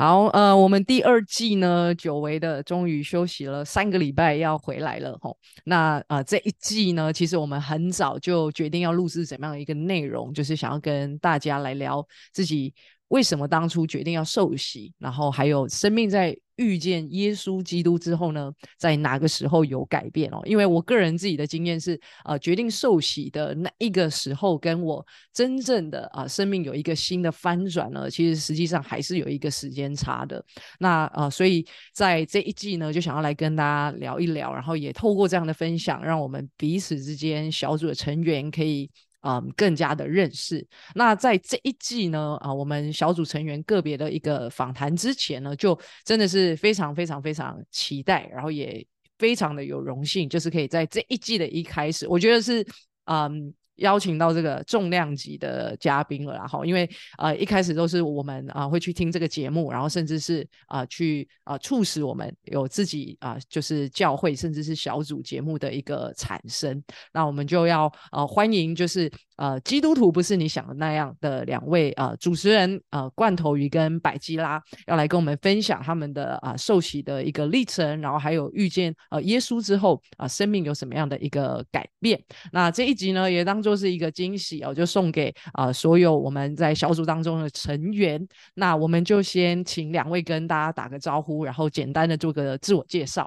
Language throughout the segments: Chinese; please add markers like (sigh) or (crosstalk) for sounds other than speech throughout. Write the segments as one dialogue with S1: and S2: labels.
S1: 好，呃，我们第二季呢，久违的终于休息了三个礼拜，要回来了吼。那呃，这一季呢，其实我们很早就决定要录制怎么样的一个内容，就是想要跟大家来聊自己。为什么当初决定要受洗？然后还有生命在遇见耶稣基督之后呢，在哪个时候有改变哦？因为我个人自己的经验是，呃，决定受洗的那一个时候，跟我真正的啊生命有一个新的翻转呢，其实实际上还是有一个时间差的。那呃，所以在这一季呢，就想要来跟大家聊一聊，然后也透过这样的分享，让我们彼此之间小组的成员可以。嗯，更加的认识。那在这一季呢，啊，我们小组成员个别的一个访谈之前呢，就真的是非常非常非常期待，然后也非常的有荣幸，就是可以在这一季的一开始，我觉得是嗯。邀请到这个重量级的嘉宾了，然后因为呃一开始都是我们啊会去听这个节目，然后甚至是啊去啊促使我们有自己啊就是教会甚至是小组节目的一个产生，那我们就要呃欢迎就是呃基督徒不是你想的那样的两位啊主持人呃罐头鱼跟百基拉要来跟我们分享他们的啊受洗的一个历程，然后还有遇见呃耶稣之后啊生命有什么样的一个改变。那这一集呢也当做。都是一个惊喜哦，就送给啊所有我们在小组当中的成员。那我们就先请两位跟大家打个招呼，然后简单的做个自我介绍。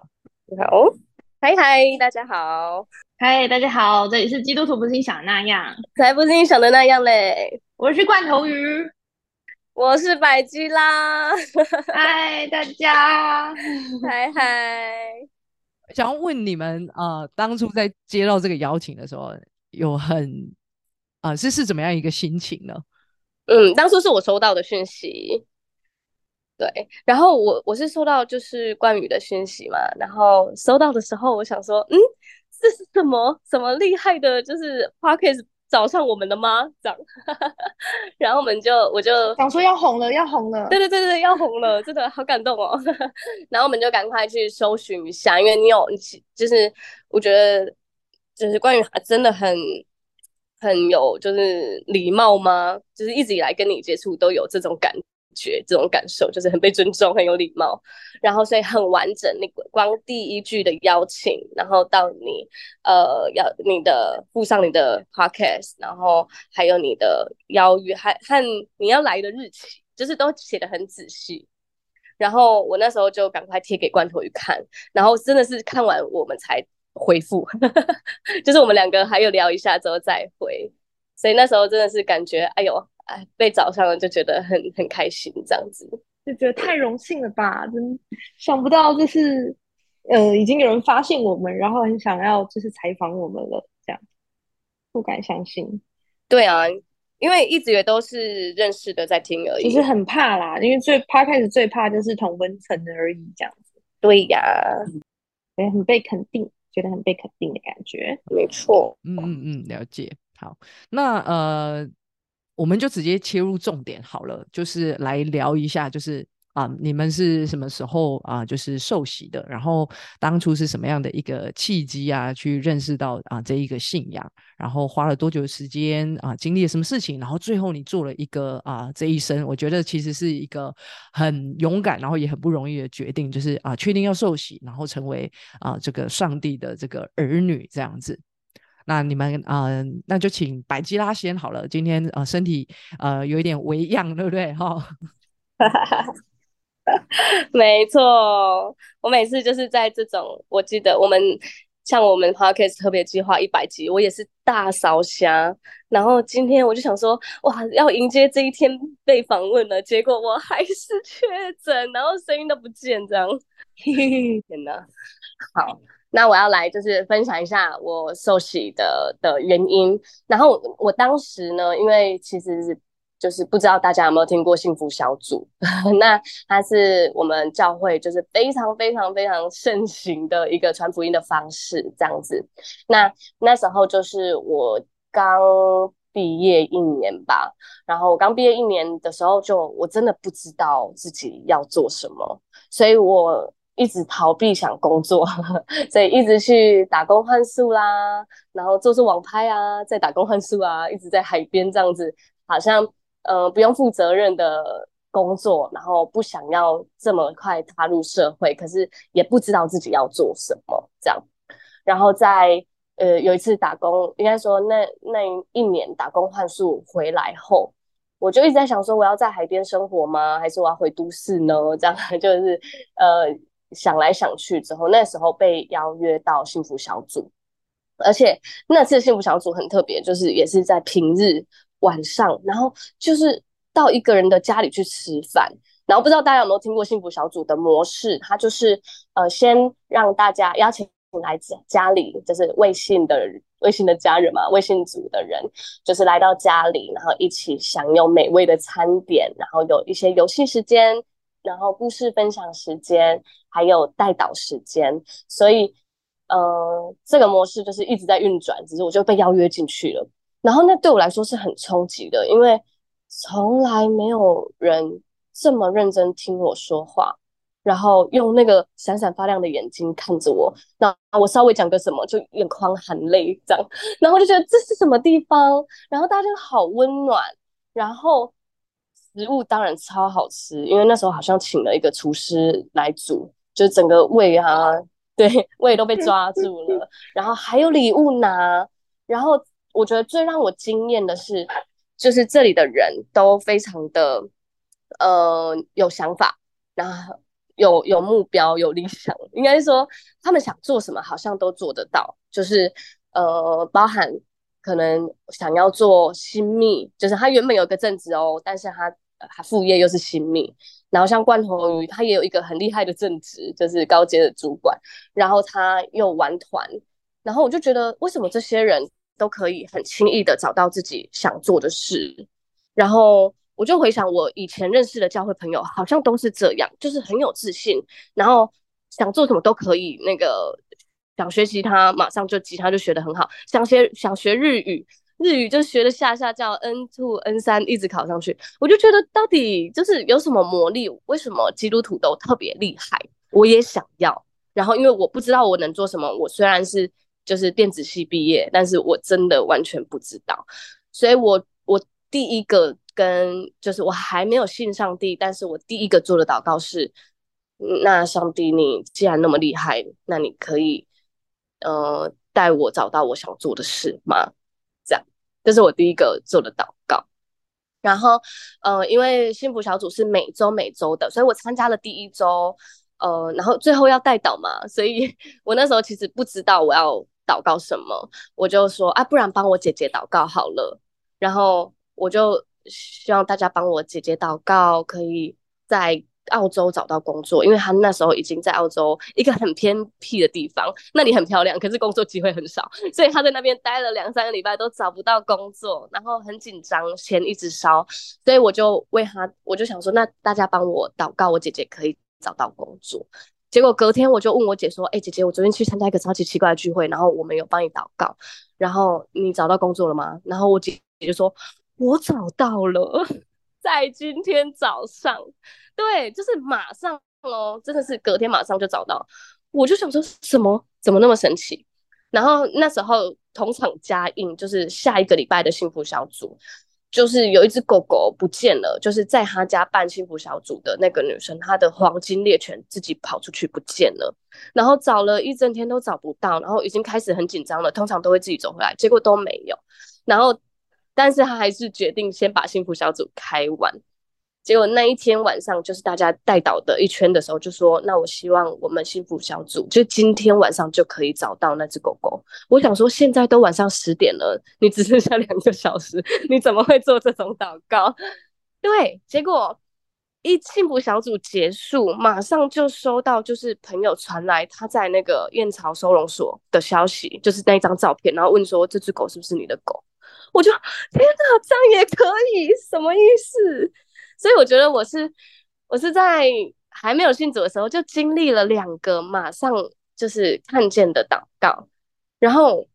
S2: 好，嗨嗨，大家好，
S3: 嗨，大家好，这里是基督徒不是你想的那样，
S2: 才不是你想的那样嘞。
S3: 我是罐头鱼，
S2: 我是百基啦。(laughs)
S3: 嗨，大家，
S2: 嗨嗨，
S1: 想要问你们啊，当初在接到这个邀请的时候。有很啊，这是怎么样一个心情呢？
S2: 嗯，当初是我收到的讯息，对，然后我我是收到就是关于的讯息嘛，然后收到的时候，我想说，嗯，这是什么什么厉害的，就是 Parkes 找上我们的吗？这样，(laughs) 然后我们就我就
S3: 想说要红了，要红了，
S2: 对对对对，要红了，真的好感动哦。(laughs) 然后我们就赶快去搜寻一下，因为你有，就是我觉得。就是关于他真的很很有就是礼貌吗？就是一直以来跟你接触都有这种感觉、这种感受，就是很被尊重、很有礼貌。然后所以很完整，你光第一句的邀请，然后到你呃要你的附上你的 podcast，然后还有你的邀约，还和你要来的日期，就是都写的很仔细。然后我那时候就赶快贴给罐头鱼看，然后真的是看完我们才。回复，(laughs) 就是我们两个还有聊一下之后再回，所以那时候真的是感觉，哎呦，哎，被找上了就觉得很很开心，这样子
S3: 就觉得太荣幸了吧，真想不到就是，呃，已经有人发现我们，然后很想要就是采访我们了，这样不敢相信。
S2: 对啊，因为一直也都是认识的在听而已，
S3: 其实很怕啦，因为最怕开始最怕就是同温层的而已，这样子。
S2: 对呀，
S3: 也很被肯定。觉得很被肯定的感觉，
S2: 没错。
S1: 嗯嗯嗯，了解。好，那呃，我们就直接切入重点好了，就是来聊一下，就是。啊，你们是什么时候啊？就是受洗的，然后当初是什么样的一个契机啊？去认识到啊这一个信仰，然后花了多久时间啊？经历了什么事情？然后最后你做了一个啊这一生，我觉得其实是一个很勇敢，然后也很不容易的决定，就是啊确定要受洗，然后成为啊这个上帝的这个儿女这样子。那你们啊，那就请百基拉先好了。今天啊身体呃有一点微恙，对不对？哈。(laughs) (laughs)
S2: 没错，我每次就是在这种，我记得我们像我们 podcast 特别计划一百集，我也是大烧香。然后今天我就想说，哇，要迎接这一天被访问了，结果我还是确诊，然后声音都不见，这样。天哪！好，那我要来就是分享一下我受洗的的原因。然后我当时呢，因为其实。就是不知道大家有没有听过幸福小组？(laughs) 那它是我们教会就是非常非常非常盛行的一个传福音的方式，这样子。那那时候就是我刚毕业一年吧，然后我刚毕业一年的时候，就我真的不知道自己要做什么，所以我一直逃避想工作，(laughs) 所以一直去打工换宿啦，然后做做网拍啊，在打工换宿啊，一直在海边这样子，好像。呃，不用负责任的工作，然后不想要这么快踏入社会，可是也不知道自己要做什么这样。然后在呃有一次打工，应该说那那一年打工换宿回来后，我就一直在想说，我要在海边生活吗？还是我要回都市呢？这样 (laughs) 就是呃想来想去之后，那时候被邀约到幸福小组，而且那次幸福小组很特别，就是也是在平日晚上，然后就是到一个人的家里去吃饭。然后不知道大家有没有听过幸福小组的模式？它就是呃先让大家邀请。来家家里就是微信的微信的家人嘛，微信组的人就是来到家里，然后一起享用美味的餐点，然后有一些游戏时间，然后故事分享时间，还有带导时间。所以，呃，这个模式就是一直在运转，只是我就被邀约进去了。然后那对我来说是很冲击的，因为从来没有人这么认真听我说话。然后用那个闪闪发亮的眼睛看着我，那我稍微讲个什么，就眼眶含泪这样，(laughs) 然后就觉得这是什么地方？然后大家就好温暖，然后食物当然超好吃，因为那时候好像请了一个厨师来煮，就整个胃啊，(laughs) 对胃都被抓住了，(laughs) 然后还有礼物拿，然后我觉得最让我惊艳的是，就是这里的人都非常的呃有想法，然后。有有目标，有理想，应该说他们想做什么，好像都做得到。就是呃，包含可能想要做新密，就是他原本有个正职哦，但是他他副业又是新密。然后像罐头鱼，他也有一个很厉害的正职，就是高阶的主管。然后他又玩团，然后我就觉得，为什么这些人都可以很轻易的找到自己想做的事？然后。我就回想我以前认识的教会朋友，好像都是这样，就是很有自信，然后想做什么都可以。那个想学习他，马上就吉他就学得很好；想学想学日语，日语就学的下下叫 N two N 三，一直考上去。我就觉得到底就是有什么魔力？为什么基督徒都特别厉害？我也想要。然后因为我不知道我能做什么，我虽然是就是电子系毕业，但是我真的完全不知道。所以我我第一个。跟就是我还没有信上帝，但是我第一个做的祷告是，那上帝你既然那么厉害，那你可以呃带我找到我想做的事吗？这样，这是我第一个做的祷告。然后呃，因为幸福小组是每周每周的，所以我参加了第一周，呃，然后最后要带祷嘛，所以 (laughs) 我那时候其实不知道我要祷告什么，我就说啊，不然帮我姐姐祷告好了。然后我就。希望大家帮我姐姐祷告，可以在澳洲找到工作，因为她那时候已经在澳洲一个很偏僻的地方，(laughs) 那里很漂亮，可是工作机会很少，所以她在那边待了两三个礼拜都找不到工作，然后很紧张，钱一直烧，所以我就为她，我就想说，那大家帮我祷告，我姐姐可以找到工作。结果隔天我就问我姐说：“哎，姐姐，我昨天去参加一个超级奇怪的聚会，然后我们有帮你祷告，然后你找到工作了吗？”然后我姐姐就说。我找到了，(laughs) 在今天早上，对，就是马上哦，真的是隔天马上就找到。我就想说，什么怎么那么神奇？然后那时候同场加映，就是下一个礼拜的幸福小组，就是有一只狗狗不见了，就是在他家办幸福小组的那个女生，她的黄金猎犬自己跑出去不见了，然后找了一整天都找不到，然后已经开始很紧张了，通常都会自己走回来，结果都没有，然后。但是他还是决定先把幸福小组开完。结果那一天晚上，就是大家带导的一圈的时候，就说：“那我希望我们幸福小组就今天晚上就可以找到那只狗狗。”我想说，现在都晚上十点了，你只剩下两个小时，你怎么会做这种祷告？对，结果一幸福小组结束，马上就收到就是朋友传来他在那个燕巢收容所的消息，就是那一张照片，然后问说：“这只狗是不是你的狗？”我就天哪，这样也可以？什么意思？所以我觉得我是我是在还没有信主的时候就经历了两个马上就是看见的祷告，然后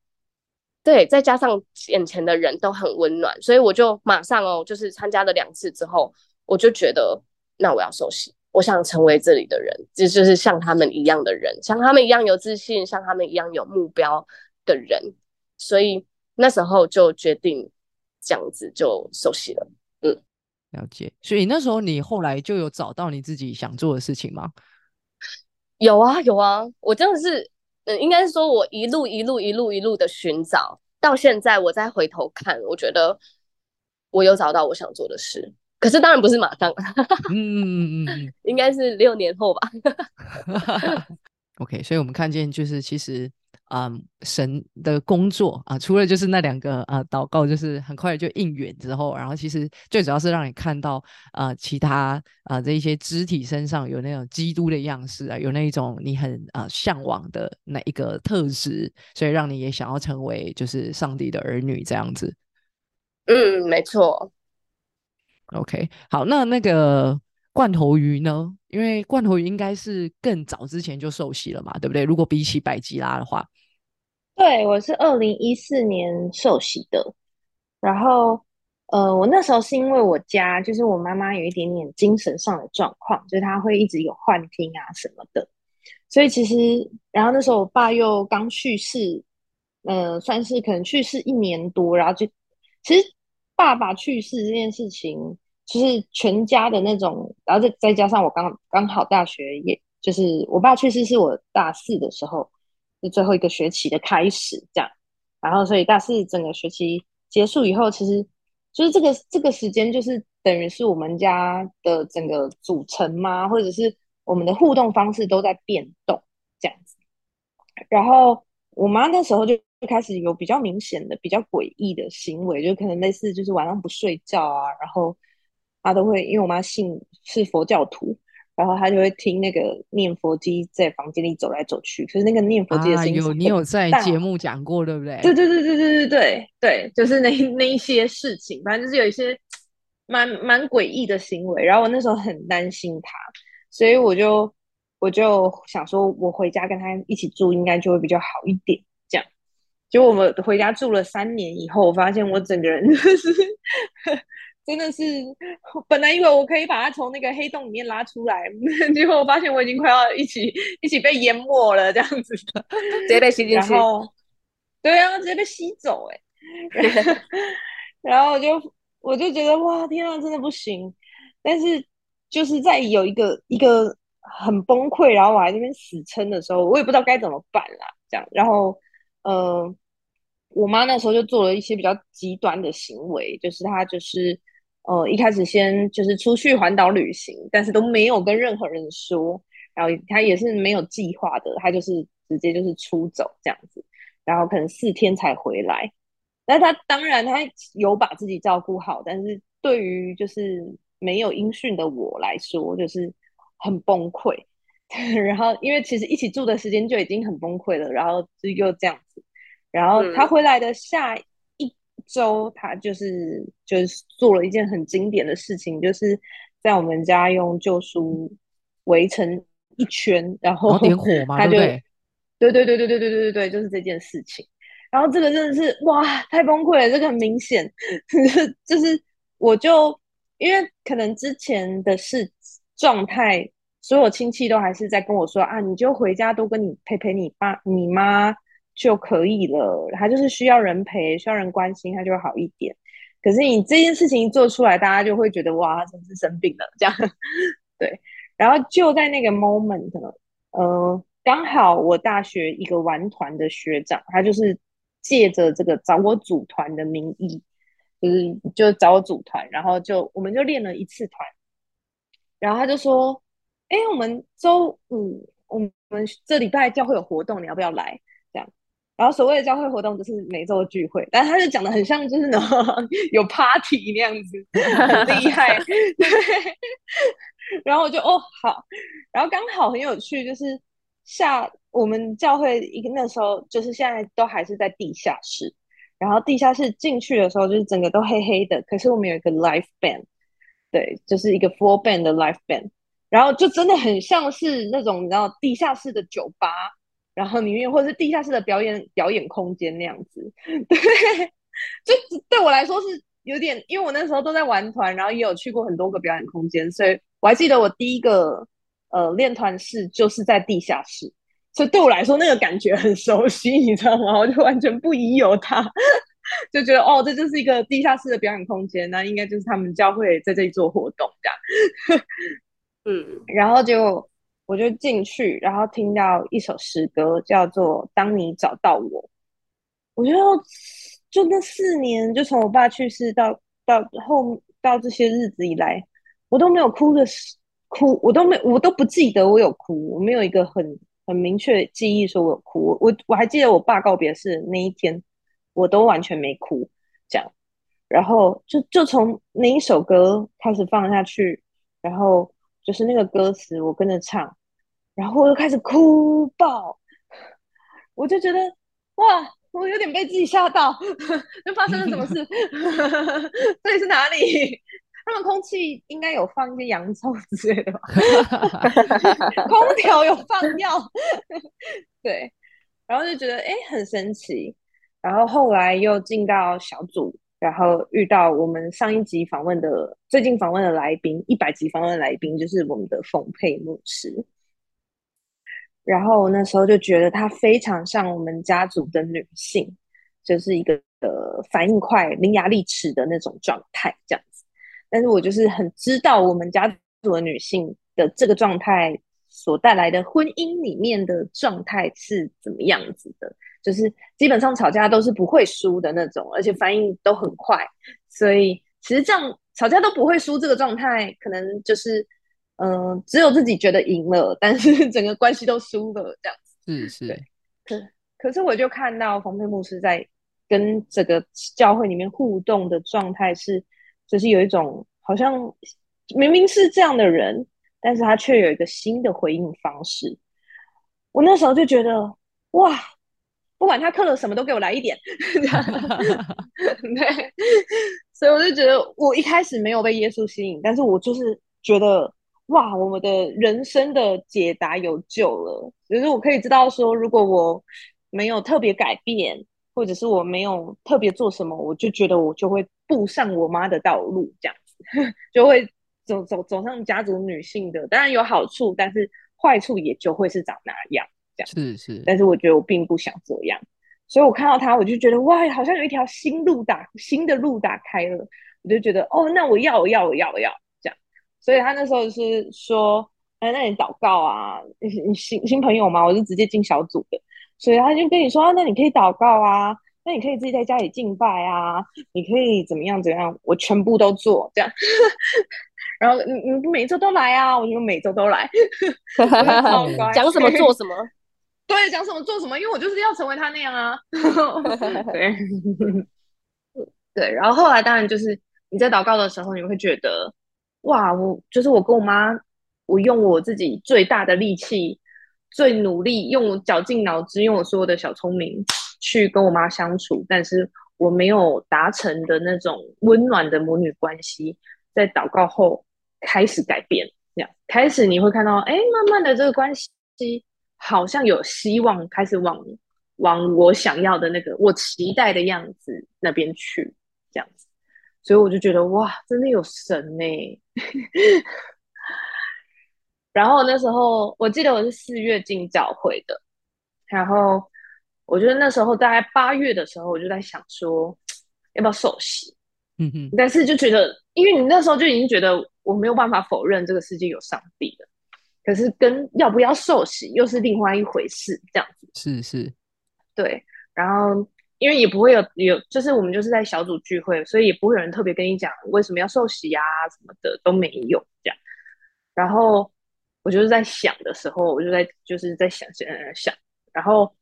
S2: 对，再加上眼前的人都很温暖，所以我就马上哦，就是参加了两次之后，我就觉得那我要受洗，我想成为这里的人，这就是像他们一样的人，像他们一样有自信，像他们一样有目标的人，所以。那时候就决定这样子就熟悉了，
S1: 了解。所以那时候你后来就有找到你自己想做的事情吗？
S2: 有啊有啊，我真的是，嗯，应该是说我一路一路一路一路的寻找，到现在我再回头看，我觉得我有找到我想做的事。可是当然不是马上，
S1: 嗯 (laughs)
S2: 应该是六年后吧。(laughs)
S1: OK，所以我们看见就是其实，嗯，神的工作啊，除了就是那两个啊祷告，就是很快就应允之后，然后其实最主要是让你看到啊其他啊这一些肢体身上有那种基督的样式啊，有那一种你很啊向往的那一个特质，所以让你也想要成为就是上帝的儿女这样子。
S2: 嗯，没错。
S1: OK，好，那那个罐头鱼呢？因为罐头鱼应该是更早之前就受洗了嘛，对不对？如果比起百吉拉的话，
S3: 对，我是二零一四年受洗的，然后呃，我那时候是因为我家就是我妈妈有一点点精神上的状况，就是她会一直有幻听啊什么的，所以其实然后那时候我爸又刚去世，呃，算是可能去世一年多，然后就其实爸爸去世这件事情，就是全家的那种，然后再再加上我刚刚好大学，也就是我爸去世是我大四的时候。是最后一个学期的开始，这样，然后所以大四整个学期结束以后，其实就是这个这个时间，就是等于是我们家的整个组成嘛，或者是我们的互动方式都在变动这样子。然后我妈那时候就开始有比较明显的、比较诡异的行为，就可能类似就是晚上不睡觉啊，然后她都会，因为我妈信是佛教徒。然后他就会听那个念佛机在房间里走来走去，可是那个念佛机的
S1: 啊，
S3: 声音
S1: 有你有在节目讲过，对不对？
S3: 对对对对对对对对，就是那那一些事情，反正就是有一些蛮蛮诡异的行为。然后我那时候很担心他，所以我就我就想说，我回家跟他一起住，应该就会比较好一点。这样，结果我们回家住了三年以后，我发现我整个人就是。真的是，本来以为我可以把它从那个黑洞里面拉出来，(laughs) 结果我发现我已经快要一起一起被淹没了，这样子，
S2: 直接被吸进去。
S3: 然后，对啊，直接被吸走、欸，(laughs) 哎，然后我就我就觉得哇，天啊，真的不行。但是就是在有一个一个很崩溃，然后我还在那边死撑的时候，我也不知道该怎么办啦。这样，然后呃，我妈那时候就做了一些比较极端的行为，就是她就是。呃，一开始先就是出去环岛旅行，但是都没有跟任何人说，然后他也是没有计划的，他就是直接就是出走这样子，然后可能四天才回来。那他当然他有把自己照顾好，但是对于就是没有音讯的我来说，就是很崩溃。(laughs) 然后因为其实一起住的时间就已经很崩溃了，然后就又这样子，然后他回来的下。周他就是就是做了一件很经典的事情，就是在我们家用旧书围成一圈，然后
S1: 点火嘛，
S3: 他就
S1: 对
S3: 对对对对对对对对对，就是这件事情。然后这个真的是哇，太崩溃了，这个很明显，(laughs) 就是我就因为可能之前的事状态，所有亲戚都还是在跟我说啊，你就回家多跟你陪陪你爸你妈。就可以了，他就是需要人陪，需要人关心，他就会好一点。可是你这件事情一做出来，大家就会觉得哇，他真是生病了这样。(laughs) 对，然后就在那个 moment，呢呃，刚好我大学一个玩团的学长，他就是借着这个找我组团的名义，就是就找我组团，然后就我们就练了一次团，然后他就说，哎，我们周五我们这礼拜教会有活动，你要不要来？然后所谓的教会活动就是每周聚会，但他就讲的很像就是那种 (laughs) 有 party 那样子，很厉害。(laughs) 对，然后我就哦好，然后刚好很有趣，就是下我们教会一个那时候就是现在都还是在地下室，然后地下室进去的时候就是整个都黑黑的，可是我们有一个 live band，对，就是一个 full band 的 live band，然后就真的很像是那种你知道地下室的酒吧。然后里面或者是地下室的表演表演空间那样子，(laughs) 对，就对我来说是有点，因为我那时候都在玩团，然后也有去过很多个表演空间，所以我还记得我第一个呃练团室就是在地下室，所以对我来说那个感觉很熟悉，你知道吗？我就完全不疑有他。(laughs) 就觉得哦，这就是一个地下室的表演空间，那应该就是他们教会在这里做活动这样。(laughs)
S2: 嗯，
S3: 然后就我就进去，然后听到一首诗歌，叫做《当你找到我》。我觉得就那四年，就从我爸去世到到后到这些日子以来，我都没有哭的哭，我都没我都不记得我有哭，我没有一个很很明确记忆说我有哭。我我还记得我爸告别式那一天，我都完全没哭，这样。然后就就从那一首歌开始放下去，然后就是那个歌词我跟着唱，然后我就开始哭爆，我就觉得哇。我有点被自己吓到，(laughs) 就发生了什么事？(laughs) 这里是哪里？(laughs) 他们空气应该有放一些洋葱之类的吧？空调有放药，对。然后就觉得哎，很神奇。然后后来又进到小组，然后遇到我们上一集访问的、最近访问的来宾，一百集访问的来宾就是我们的冯佩牧师。然后那时候就觉得她非常像我们家族的女性，就是一个呃反应快、伶牙俐齿的那种状态这样子。但是我就是很知道我们家族的女性的这个状态所带来的婚姻里面的状态是怎么样子的，就是基本上吵架都是不会输的那种，而且反应都很快。所以其实这样吵架都不会输这个状态，可能就是。嗯，只有自己觉得赢了，但是整个关系都输了，这样
S1: 子。是是。
S3: 可可是，我就看到冯佩牧师在跟这个教会里面互动的状态是，就是有一种好像明明是这样的人，但是他却有一个新的回应方式。我那时候就觉得，哇，不管他刻了什么都给我来一点。(laughs) (laughs) 对。所以我就觉得，我一开始没有被耶稣吸引，但是我就是觉得。哇，我们的人生的解答有救了。就是我可以知道说，如果我没有特别改变，或者是我没有特别做什么，我就觉得我就会步上我妈的道路，这样子 (laughs) 就会走走走上家族女性的。当然有好处，但是坏处也就会是长那样，这样
S1: 是是。
S3: 但是我觉得我并不想这样，所以我看到他，我就觉得哇，好像有一条新路打新的路打开了，我就觉得哦，那我要我要我要我要。所以他那时候是说，哎，那你祷告啊，你你新新朋友嘛，我是直接进小组的，所以他就跟你说，那你可以祷告啊，那你可以自己在家里敬拜啊，你可以怎么样怎么样，我全部都做这样。然后你你每周都来啊，我就每周都来，(laughs)
S2: 讲什么做什么，(laughs)
S3: 对，讲什么做什么，因为我就是要成为他那样啊。(laughs) 对，对，然后后来当然就是你在祷告的时候，你会觉得。哇，我就是我跟我妈，我用我自己最大的力气，最努力，用绞尽脑汁，用我所有的小聪明去跟我妈相处，但是我没有达成的那种温暖的母女关系，在祷告后开始改变，这样开始你会看到，哎，慢慢的这个关系好像有希望，开始往往我想要的那个我期待的样子那边去，这样子。所以我就觉得哇，真的有神呢。(laughs) 然后那时候我记得我是四月进教会的，然后我觉得那时候大概八月的时候，我就在想说要不要受洗。嗯哼。但是就觉得，因为你那时候就已经觉得我没有办法否认这个世界有上帝了，可是跟要不要受洗又是另外一回事，这样子。
S1: 是是。
S3: 对，然后。因为也不会有有，就是我们就是在小组聚会，所以也不会有人特别跟你讲为什么要受洗啊什么的都没有这样。然后我就是在想的时候，我就在就是在想想想，然后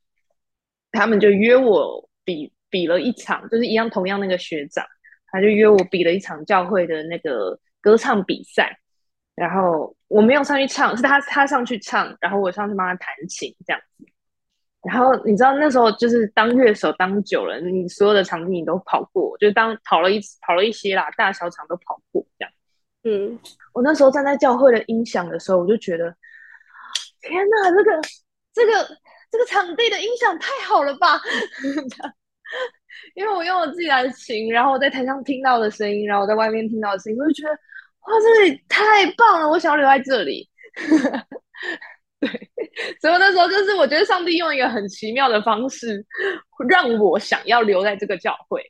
S3: 他们就约我比比了一场，就是一样同样那个学长，他就约我比了一场教会的那个歌唱比赛，然后我没有上去唱，是他他上去唱，然后我上去帮他弹琴这样子。然后你知道那时候就是当乐手当久了，你所有的场地你都跑过，就当跑了一跑了一些啦，大小场都跑过这样。嗯，我那时候站在教会的音响的时候，我就觉得，天哪，这个这个这个场地的音响太好了吧！(laughs) 因为我用我自己的琴，然后我在台上听到的声音，然后我在外面听到的声音，我就觉得哇，这里太棒了，我想要留在这里。(laughs) 对，所以那时候就是我觉得上帝用一个很奇妙的方式，让我想要留在这个教会，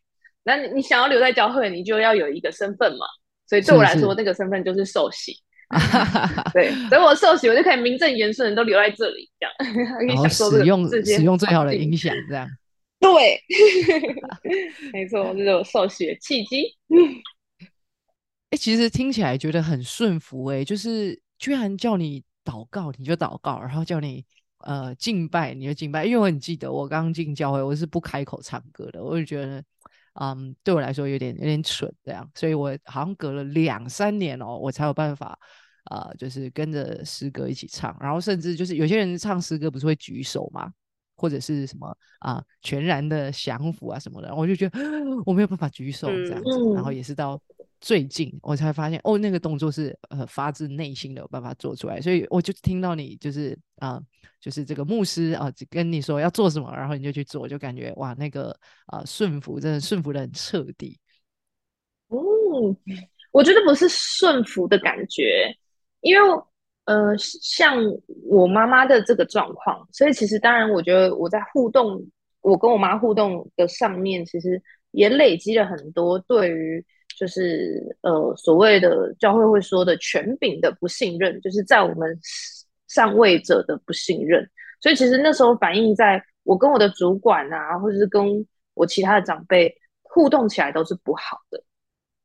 S3: 那你你想要留在教会，你就要有一个身份嘛。所以对我来说，
S1: 是
S3: 那个身份就是受洗。(laughs) 对，所以我受洗，我就可以名正言顺的都留在这里，这样
S1: 然后使用使用最好的影响，这样。
S3: 对，(laughs) 没错，这是我受洗的契机。
S1: 哎、其实听起来觉得很顺服、诶，就是居然叫你祷告你就祷告，然后叫你呃敬拜你就敬拜。因为我很记得我刚进教会，我是不开口唱歌的，我就觉得，嗯，对我来说有点有点蠢这样，所以我好像隔了两三年哦，我才有办法。呃，就是跟着诗歌一起唱，然后甚至就是有些人唱诗歌不是会举手吗？或者是什么啊、全然的降服啊什么的，我就觉得 (gasps) 我没有办法举手这样子，然后
S3: 嗯
S1: 也是到最近我才发现，哦，那个动作是呃发自内心的有办法做出来，所以我就听到你就是啊、就是这个牧师啊、跟你说要做什么，然后你就去做，就感觉哇，那个啊、顺服真的顺服的很彻底，
S3: 嗯，我觉得不是顺服的感觉，因为呃，像我妈妈的这个状况，所以其实当然，我觉得我在互动，我跟我妈互动的上面，其实也累积了很多对于就是呃所谓的教会会说的权柄的不信任，就是在我们上位者的不信任，所以其实那时候反映在我跟我的主管啊，或者是跟我其他的长辈互动起来都是不好的。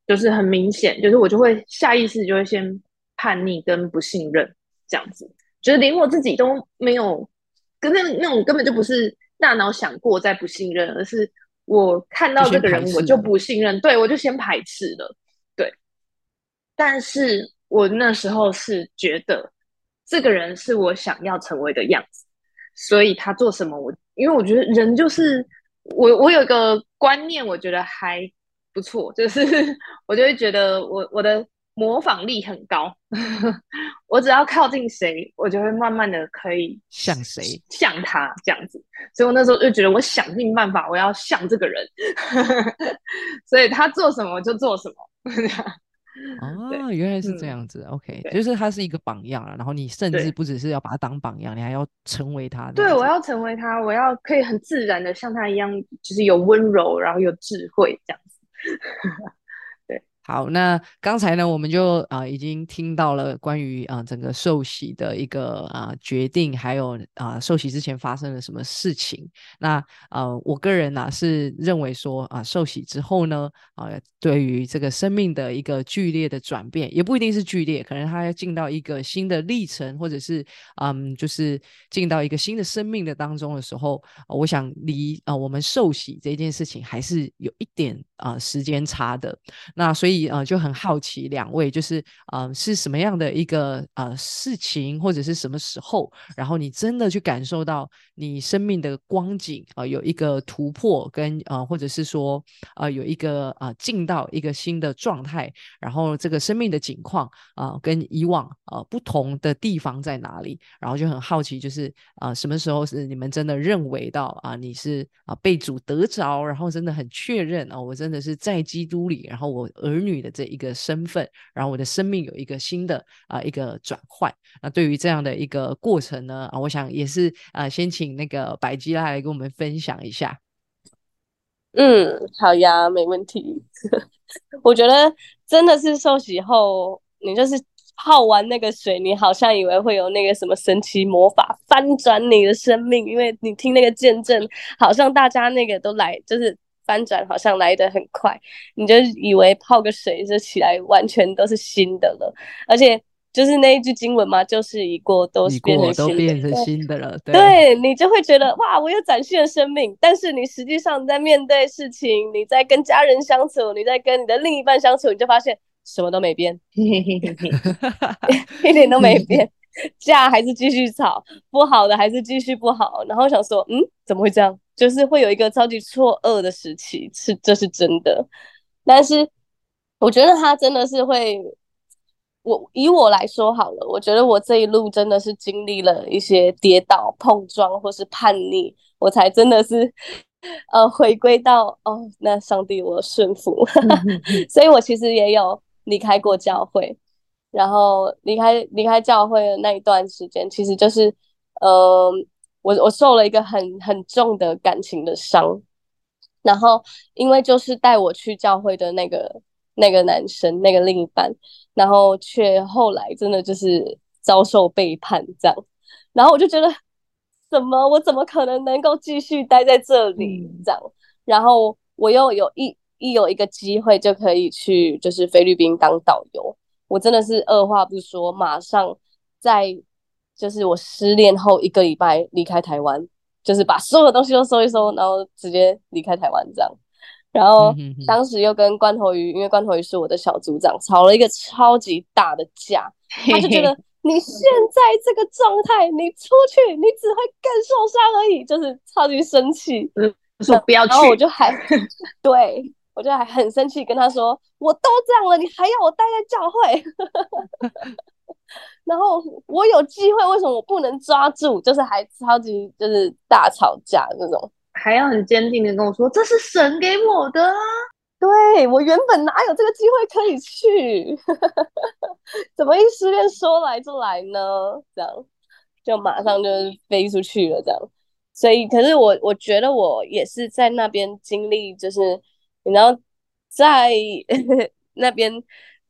S3: 就是很明显，就是我就会下意识就会先叛逆跟不信任这样子，就是连我自己都没有，跟那那种根本就不是大脑想过在不信任，而是我看到这个人我就不信任，对我就先排斥了，对。但是我那时候是觉得这个人是我想要成为的样子，所以他做什么我，因为我觉得人就是我，我有一个观念，我觉得还不错，就是 (laughs) 我就会觉得我我的模仿力很高，我只要靠近谁，我就会慢慢的可以
S1: 像谁
S3: 像他这样子，所以我那时候就觉得我想尽办法，我要像这个人，所以他做什么我就做什么。(laughs)
S1: 哦，原来是这
S3: 嗯
S1: 样子，OK，就是他是一个榜样了，然后你甚至不只是要把他当榜样，你还要成为他这
S3: 对，我要成为他，我要可以很自然的像他一样，就是有温柔，然后有智慧这样子。
S1: 好，那刚才呢，我们就啊、已经听到了关于啊、整个受洗的一个啊、决定，还有啊、呃受洗之前发生了什么事情。那呃，我个人呢、是认为说啊、受洗之后呢，啊、对于这个生命的一个剧烈的转变，也不一定是剧烈，可能他要进到一个新的历程，或者是嗯，就是进到一个新的生命的当中的时候，我想离啊、我们受洗这件事情还是有一点啊、时间差的。那所以呃就很好奇两位就是呃是什么样的一个呃事情或者是什么时候，然后你真的去感受到你生命的光景啊、有一个突破跟呃或者是说呃有一个呃进到一个新的状态，然后这个生命的景况啊、跟以往呃不同的地方在哪里，然后就很好奇就是啊、什么时候是你们真的认为到啊、你是啊、被主得着，然后真的很确认啊、我真的是在基督里，然后我儿女的这一个身份，然后我的生命有一个新的啊、一个转换。那对于这样的一个过程呢，啊，我想也是啊、先请那个百吉拉来跟我们分享一下。
S2: 嗯，好呀，没问题。(laughs) 我觉得真的是受洗后，你就是泡完那个水，你好像以为会有那个什么神奇魔法翻转你的生命，因为你听那个见证，好像大家那个都来，就是翻转，好像来得很快，你就以为泡个水就起来，完全都是新的了，而且就是那一句经文嘛，就是已过都
S1: 已
S2: 是变
S1: 过都
S2: 成新的，
S1: 变成新的了，对
S2: 对你就会觉得哇，我有崭新的生命。但是你实际上在面对事情，你在跟家人相处，你在跟你的另一半相处，你就发现什么都没变，(laughs) 一点都没变，架还是继续吵，不好的还是继续不好。然后想说，嗯，怎么会这样？就是会有一个超级错愕的时期，是这是真的。但是我觉得他真的是会，我以我来说好了，我觉得我这一路真的是经历了一些跌倒、碰撞或是叛逆，我才真的是呃回归到哦，那上帝我顺服，(laughs) 所以我其实也有离开过教会，然后离开离开教会的那一段时间，其实就是呃，我我受了一个很很重的感情的伤，然后因为就是带我去教会的那个那个男生，那个另一半，然后却后来真的就是遭受背叛这样，然后我就觉得，怎么我怎么可能能够继续待在这里这样？然后我又有一一有一个机会就可以去就是菲律宾当导游，我真的是二话不说，马上在就是我失恋后一个礼拜离开台湾。就是把所有的东西都收一收，然后直接离开台湾这样。然后当时又跟关头鱼，因为关头鱼是我的小组长，吵了一个超级大的架。(laughs) 他就觉得你现在这个状态，你出去你只会更受伤而已，就是超级生气，
S3: 说不要去。
S2: 然后我就还 (laughs) 对我就还很生气，跟他说我都这样了，你还要我待在教会？(laughs) 然后我有机会，为什么我不能抓住？就是还超级就是大吵架那种，
S3: 还要很坚定的跟我说这是神给我的啊！
S2: 对我原本哪有这个机会可以去？(laughs) 怎么一失恋说来就来呢？这样就马上就飞出去了，这样。所以，可是我我觉得我也是在那边经历，就是你知道在 (laughs) 那边。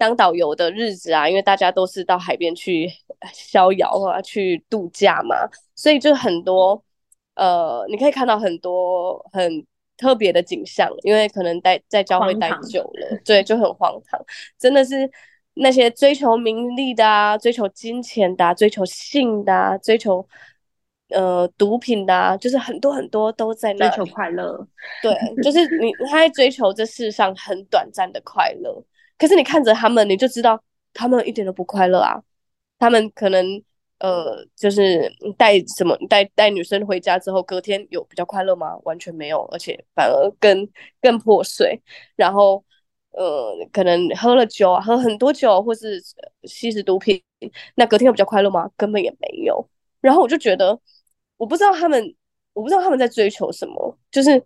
S2: 当导游的日子啊，因为大家都是到海边去逍遥啊，去度假嘛，所以就很多呃，你可以看到很多很特别的景象。因为可能待在教会待久了，对，就很荒唐。真的是那些追求名利的啊，追求金钱的，追求性的，追求呃毒品的，就是很多很多都在
S3: 追求快乐。
S2: 对，就是你他在追求这世上很短暂的快乐。可是你看着他们，你就知道他们一点都不快乐啊！他们可能呃，就是带什么带带女生回家之后，隔天有比较快乐吗？完全没有，而且反而更更破碎。然后呃，可能喝了酒啊，喝很多酒，或是吸食毒品，那隔天有比较快乐吗？根本也没有。然后我就觉得，我不知道他们，我不知道他们在追求什么。就是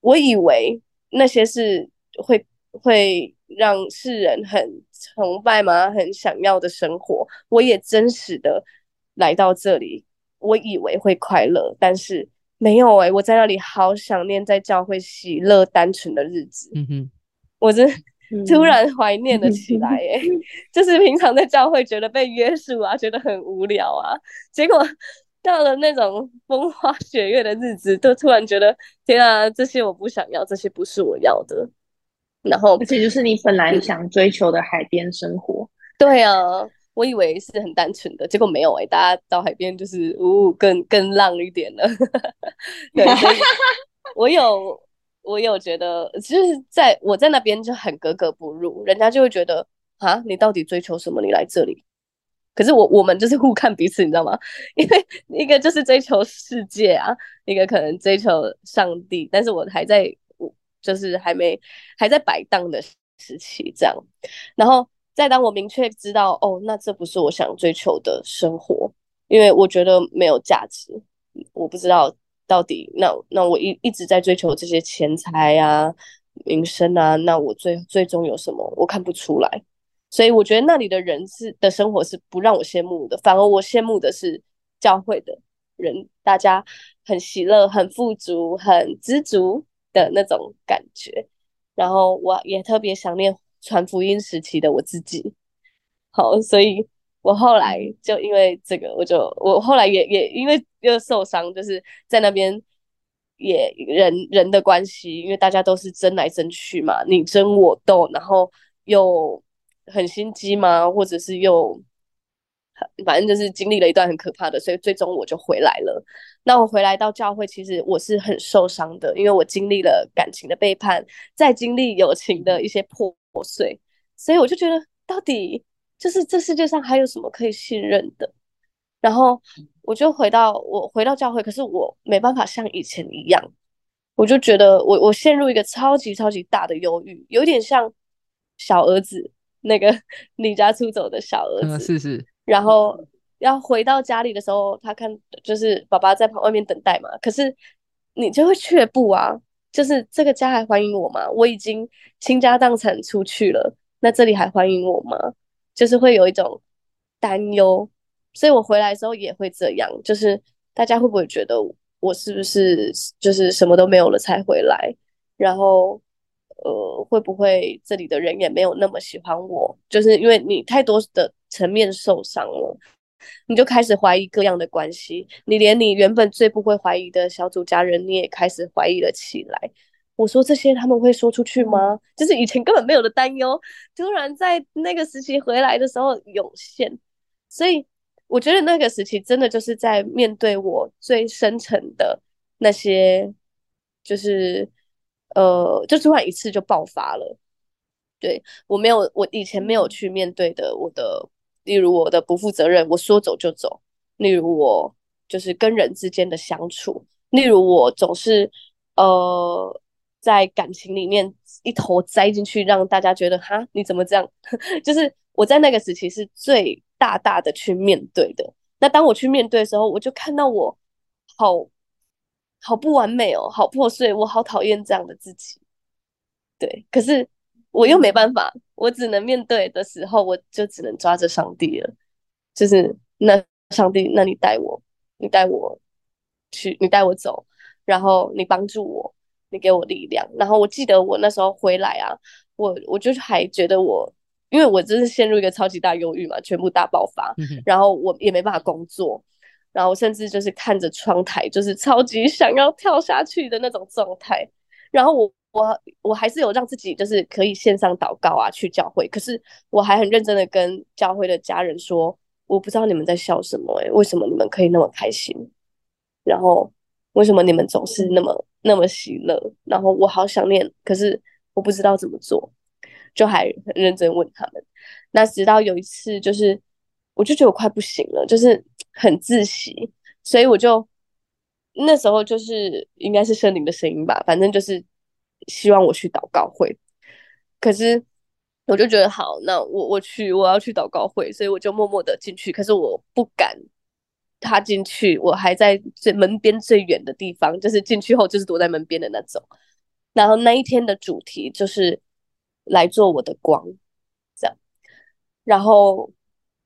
S2: 我以为那些是会会。让世人很崇拜吗？很想要的生活，我也真实的来到这里，我以为会快乐，但是没有哎，我在那里好想念在教会喜乐单纯的日子。嗯哼，我真突然怀念了起来哎，(laughs) 就是平常在教会觉得被约束啊，觉得很无聊啊，结果到了那种风花雪月的日子，都突然觉得天啊，这些我不想要，这些不是我要的。然后，
S3: 而且就是你本来想追求的海边生活。
S2: 对啊，我以为是很单纯的，结果没有哎，大家到海边就是呜更更浪一点了。(laughs) 对，(laughs) 我有我有觉得，就是在我在那边就很格格不入，人家就会觉得啊，你到底追求什么？你来这里？可是我我们就是互看彼此，你知道吗？(laughs) 因为一个就是追求世界啊，一个可能追求上帝，但是我还在。就是还没还在摆荡的时期，这样，然后再当我明确知道，哦，那这不是我想追求的生活，因为我觉得没有价值，我不知道到底那那我一一直在追求这些钱财啊、名声啊，那我最最终有什么？我看不出来，所以我觉得那里的人是的生活是不让我羡慕的，反而我羡慕的是教会的人，大家很喜乐、很富足、很知足。的那种感觉，然后我也特别想念传福音时期的我自己。好，所以我后来就因为这个，我就我后来也也因为又受伤，就是在那边也人人的关系，因为大家都是争来争去嘛，你争我斗，然后又很心机嘛，或者是又。反正就是经历了一段很可怕的，所以最终我就回来了。那我回来到教会，其实我是很受伤的，因为我经历了感情的背叛，再经历友情的一些破碎，所以我就觉得，到底就是这世界上还有什么可以信任的？然后我就回到我回到教会，可是我没办法像以前一样，我就觉得我我陷入一个超级超级大的忧郁，有点像小儿子那个 (laughs) 离家出走的小儿子，
S1: 是是。
S2: 然后要回到家里的时候，他看就是爸爸在旁外面等待嘛。可是你就会却步啊，就是这个家还欢迎我吗？我已经倾家荡产出去了，那这里还欢迎我吗？就是会有一种担忧。所以我回来的时候也会这样，就是大家会不会觉得我是不是就是什么都没有了才回来？然后，呃，会不会这里的人也没有那么喜欢我？就是因为你太多的层面受伤了，你就开始怀疑各样的关系。你连你原本最不会怀疑的小组家人，你也开始怀疑了起来。我说这些他们会说出去吗？就是以前根本没有的担忧，突然在那个时期回来的时候涌现。所以我觉得那个时期真的就是在面对我最深层的那些，就是呃，就突然一次就爆发了。对我没有，我以前没有去面对的，我的，例如我的不负责任，我说走就走；例如我就是跟人之间的相处；例如我总是呃。在感情里面一头栽进去，让大家觉得哈，你怎么这样？(laughs) 就是我在那个时期是最大大的去面对的。那当我去面对的时候，我就看到我好好不完美哦，好破碎，我好讨厌这样的自己。对，可是我又没办法，我只能面对的时候，我就只能抓着上帝了。就是那上帝，那你带我，你带我去，你带我走，然后你帮助我。你给我力量，然后我记得我那时候回来啊，我我就还觉得我，因为我真是陷入一个超级大忧郁嘛，全部大爆发，然后我也没办法工作，然后甚至就是看着窗台，就是超级想要跳下去的那种状态。然后我我我还是有让自己就是可以线上祷告啊，去教会，可是我还很认真的跟教会的家人说，我不知道你们在笑什么，诶，为什么你们可以那么开心？然后为什么你们总是那么？那么喜乐，然后我好想念，可是我不知道怎么做，就还很认真问他们。那直到有一次，就是我就觉得我快不行了，就是很自喜，所以我就那时候就是应该是森林的声音吧，反正就是希望我去祷告会。可是我就觉得好，那我我去，我要去祷告会，所以我就默默的进去，可是我不敢。踏进去，我还在最门边最远的地方，就是进去后就是躲在门边的那种。然后那一天的主题就是来做我的光，这样。然后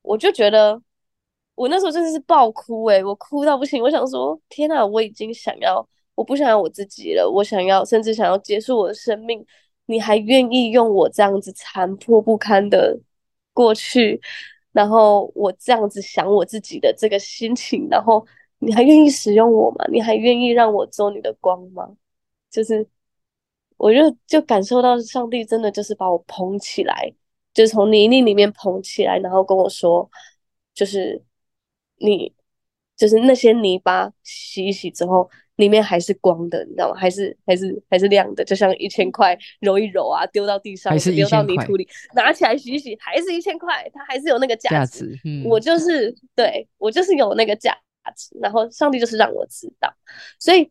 S2: 我就觉得，我那时候真的是爆哭诶，我哭到不行。我想说，天哪，我已经想要，我不想要我自己了，我想要，甚至想要结束我的生命。你还愿意用我这样子残破不堪的过去？然后我这样子想我自己的这个心情，然后你还愿意使用我吗？你还愿意让我做你的光吗？就是我就就感受到上帝真的就是把我捧起来，就从泥泞里面捧起来，然后跟我说，就是你就是那些泥巴洗一洗之后。里面还是光的，你知道吗？还是还是还是亮的，就像一千块揉一揉啊，丢到地上，丢到泥土里，拿起来洗一洗，还是一千块，它还是有那个价值。我就是对我就是有那个价值，然后上帝就是让我知道，所以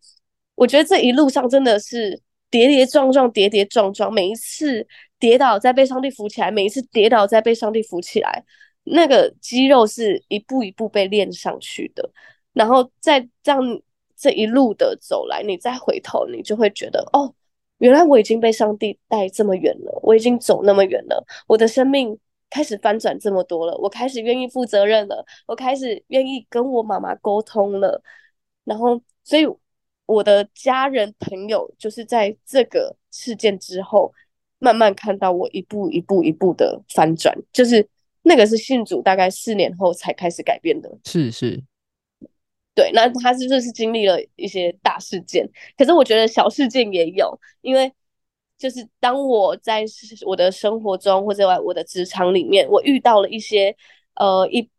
S2: 我觉得这一路上真的是跌跌撞撞，跌跌撞撞，每一次跌倒再被上帝扶起来，每一次跌倒再被上帝扶起来，那个肌肉是一步一步被练上去的，然后再这样。这一路的走来，你再回头，你就会觉得，哦，原来我已经被上帝带这么远了，我已经走那么远了，我的生命开始翻转这么多了，我开始愿意负责任了，我开始愿意跟我妈妈沟通了，然后，所以我的家人朋友就是在这个事件之后，慢慢看到我一步一步一步的翻转，就是那个是信主大概四年后才开始改变的，
S1: 是是。
S2: 对，那他是不是经历了一些大事件？可是我觉得小事件也有，因为就是当我在我的生活中或者我的职场里面，我遇到了一些呃一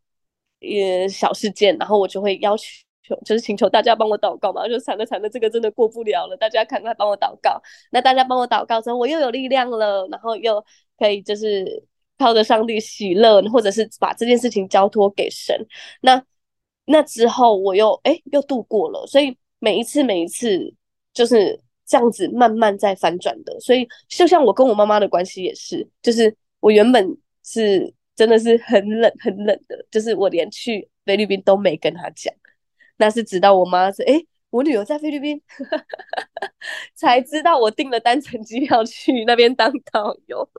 S2: 呃小事件，然后我就会要求，就是请求大家帮我祷告嘛，就惨了惨了，这个真的过不了了，大家赶快帮我祷告。那大家帮我祷告之后，我又有力量了，然后又可以就是靠着上帝喜乐，或者是把这件事情交托给神。那那之后我又哎又度过了，所以每一次每一次就是这样子慢慢在反转的。所以就像我跟我妈妈的关系也是，就是我原本是真的是很冷很冷的，就是我连去菲律宾都没跟她讲。那是直到我妈说哎我女儿在菲律宾，(laughs) 才知道我订了单程机票去那边当导游，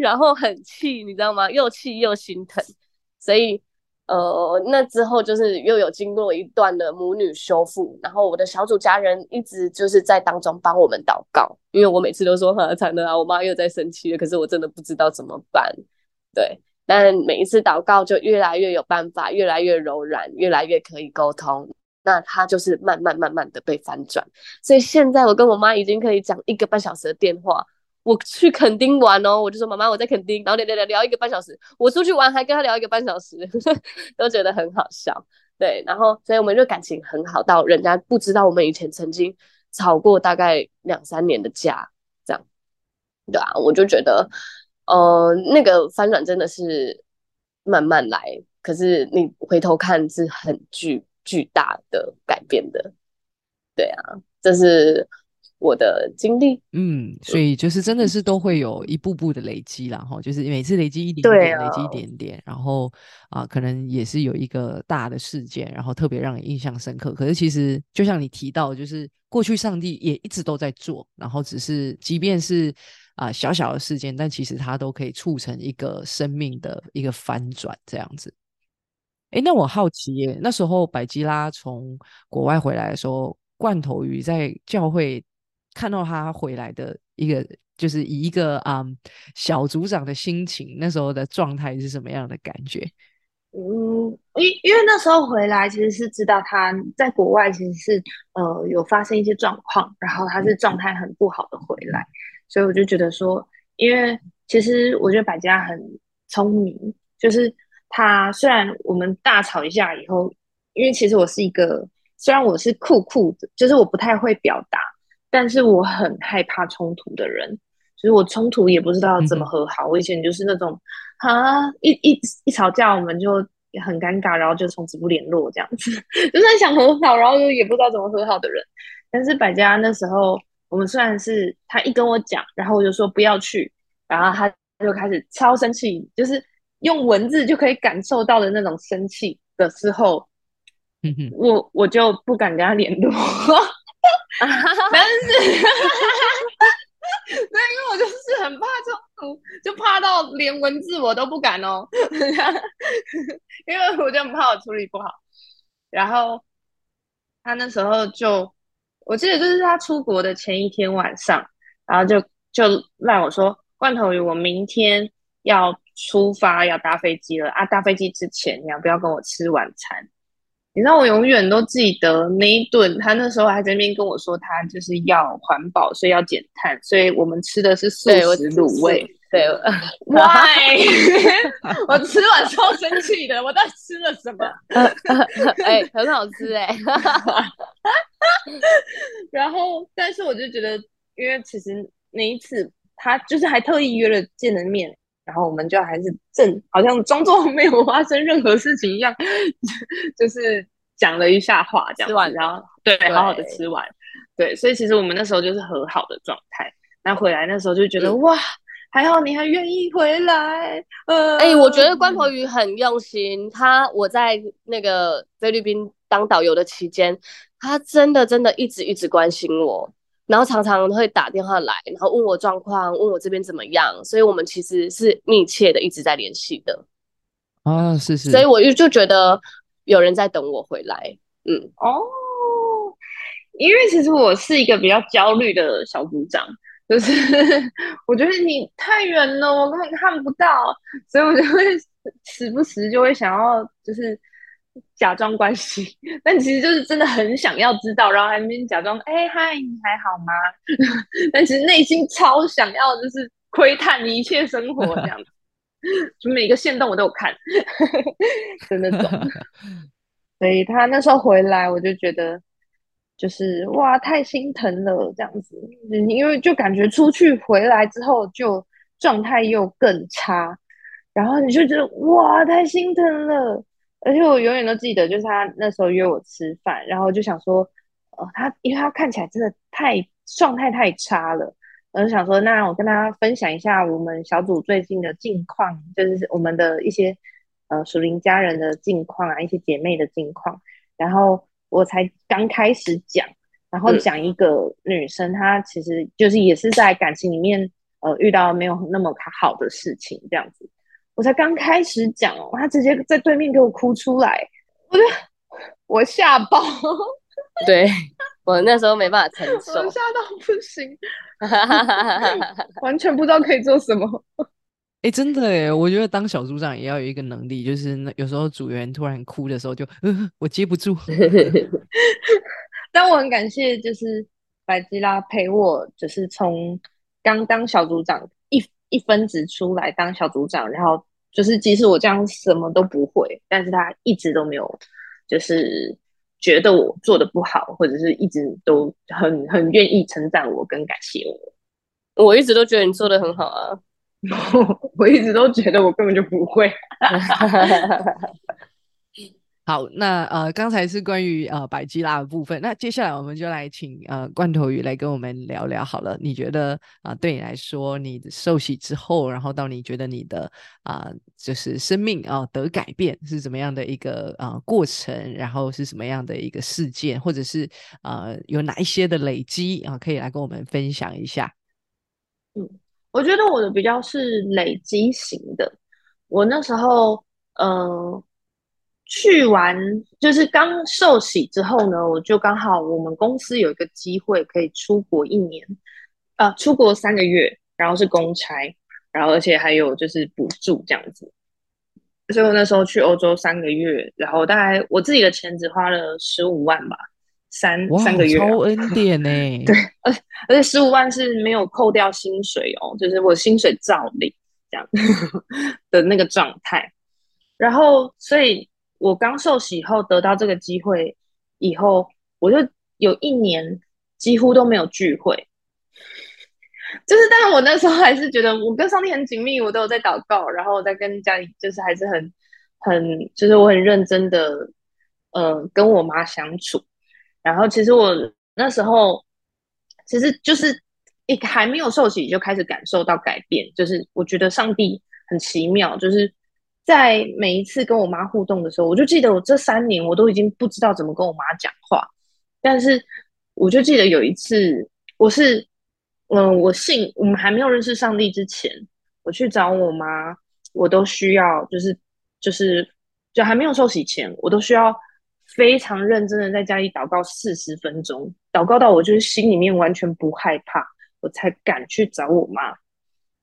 S2: 然后很气你知道吗？又气又心疼，所以。呃，那之后就是又有经过一段的母女修复，然后我的小组家人一直就是在当中帮我们祷告，因为我每次都说哈惨了啊，我妈又在生气了，可是我真的不知道怎么办。对，但每一次祷告就越来越有办法，越来越柔软，越来越可以沟通，那它就是慢慢慢慢的被反转。所以现在我跟我妈已经可以讲一个半小时的电话。我去垦丁玩哦，我就说妈妈我在垦丁，然后聊聊聊聊一个半小时。我出去玩还跟他聊一个半小时，(laughs) 都觉得很好笑。对，然后所以我们就感情很好，到人家不知道我们以前曾经吵过大概两三年的架，这样。对啊，我就觉得，呃，那个翻转真的是慢慢来，可是你回头看是很巨巨大的改变的。对啊，这是。我的经历，
S1: 嗯，所以就是真的是都会有一步步的累积然后就是每次累积一点点，累积一点点，然后啊，可能也是有一个大的事件，然后特别让你印象深刻。可是其实就像你提到，就是过去上帝也一直都在做，然后只是即便是啊小小的事件，但其实它都可以促成一个生命的一个翻转这样子。哎，那我好奇耶，那时候百基拉从国外回来的时候，罐头鱼在教会。看到他回来的一个，就是以一个啊小组长的心情，那时候的状态是什么样的感觉？
S3: 嗯，因因为那时候回来，其实是知道他在国外其实是呃有发生一些状况，然后他是状态很不好的回来，所以我就觉得说，因为其实我觉得百家很聪明，就是他虽然我们大吵一架以后，因为其实我是一个虽然我是酷酷的，就是我不太会表达。但是我很害怕冲突的人，就是我冲突也不知道怎么和好。我以前就是那种，啊，一一一吵架我们就很尴尬，然后就从此不联络这样子，(laughs) 就是想和好，然后又也不知道怎么和好的人。但是百家那时候，我们虽然是他一跟我讲，然后我就说不要去，然后他就开始超生气，就是用文字就可以感受到的那种生气的时候，我我就不敢跟他联络。(laughs) 但是，(laughs) 对因为我就是很怕冲突，就怕到连文字我都不敢哦，(laughs) 因为我就很怕我处理不好。然后他那时候就，我记得就是他出国的前一天晚上，然后就就赖我说：“罐头鱼，我明天要出发，要搭飞机了啊！搭飞机之前，你要不要跟我吃晚餐？”你知道我永远都记得那一顿，他那时候还在那边跟我说，他就是要环保，所以要减碳，所以我们吃的是素食卤味。
S2: 对，(laughs)
S3: Why？(laughs) 我吃完超生气的，我到底吃了什么？(laughs)
S2: 哎，很好吃哎。
S3: 然后，但是我就觉得，因为其实那一次他就是还特意约了见了面。然后我们就还是正好像装作没有发生任何事情一样，(laughs) 就是讲了一下话，这样
S2: 吃完，
S3: 然后对，好好的吃完，对，所以其实我们那时候就是和好的状态。那回来那时候就觉得哇，还好你还愿意回来。呃，
S2: 哎，我觉得关婆鱼很用心，他我在那个菲律宾当导游的期间，他真的真的一直一直关心我。然后常常会打电话来，然后问我状况，问我这边怎么样，所以我们其实是密切的一直在联系的。
S1: 啊，是是。
S2: 所以我就就觉得有人在等我回来。嗯，
S3: 哦，因为其实我是一个比较焦虑的小组长，就是 (laughs) 我觉得你太远了，我根本看不到，所以我就会时不时就会想要就是。假装关心，(laughs) 但其实就是真的很想要知道，然后还那边假装哎嗨，你还好吗？(laughs) 但其实内心超想要，就是窥探一切生活这样子，就 (laughs) 每个线动我都有看的那种。所以他那时候回来，我就觉得就是哇，太心疼了这样子，因为就感觉出去回来之后就状态又更差，然后你就觉得哇，太心疼了。而且我永远都记得，就是他那时候约我吃饭，然后就想说，呃，他因为他看起来真的太状态太差了，我就想说，那我跟大家分享一下我们小组最近的近况，就是我们的一些呃属灵家人的近况啊，一些姐妹的近况。然后我才刚开始讲，然后讲一个女生，她其实就是也是在感情里面呃遇到没有那么好的事情这样子。我才刚开始讲哦，他直接在对面给我哭出来，我就我吓爆，(laughs)
S2: 对我那时候没办法承受，
S3: 我吓到不行，(laughs) 完全不知道可以做什么。
S1: 哎，真的哎，我觉得当小组长也要有一个能力，就是那有时候组员突然哭的时候，就呃我接不住。(laughs)
S3: 但我很感谢，就是白吉拉陪我，就是从刚当小组长一一分子出来当小组长，然后就是即使我这样什么都不会，但是他一直都没有就是觉得我做的不好，或者是一直都很很愿意称赞我跟感谢
S2: 我。我一直都觉得你做的很好啊。(laughs)
S3: 我一直都觉得我根本就不会。(laughs)
S1: 好，那呃，刚才是关于呃百吉拉的部分，那接下来我们就来请呃罐头鱼来跟我们聊聊好了。你觉得啊，对你来说，你受洗之后，然后到你觉得你的啊，就是生命啊得改变是怎么样的一个啊过程？然后是什么样的一个事件，或者是呃有哪一些的累积啊，可以来跟我们分享一下？
S3: 嗯。我觉得我的比较是累积型的。我那时候，呃，去完就是刚受洗之后呢，我就刚好我们公司有一个机会可以出国一年，呃，出国三个月，然后是公差，然后而且还有就是补助这样子。所以我那时候去欧洲三个月，然后大概我自己的钱只花了十五万吧。三三个月，
S1: 超恩典呢。(laughs)
S3: 对，而而且十五万是没有扣掉薪水哦，就是我薪水照领这样 (laughs) 的那个状态。然后，所以我刚受洗后得到这个机会以后，我就有一年几乎都没有聚会。就是，但是我那时候还是觉得我跟上帝很紧密，我都有在祷告，然后我在跟家里，就是还是很很，就是我很认真的，呃，跟我妈相处。然后其实我那时候，其实就是一还没有受洗就开始感受到改变，就是我觉得上帝很奇妙，就是在每一次跟我妈互动的时候，我就记得我这三年我都已经不知道怎么跟我妈讲话，但是我就记得有一次，我是嗯，我信我们还没有认识上帝之前，我去找我妈，我都需要就是就是就还没有受洗前，我都需要。非常认真的在家里祷告四十分钟，祷告到我就是心里面完全不害怕，我才敢去找我妈。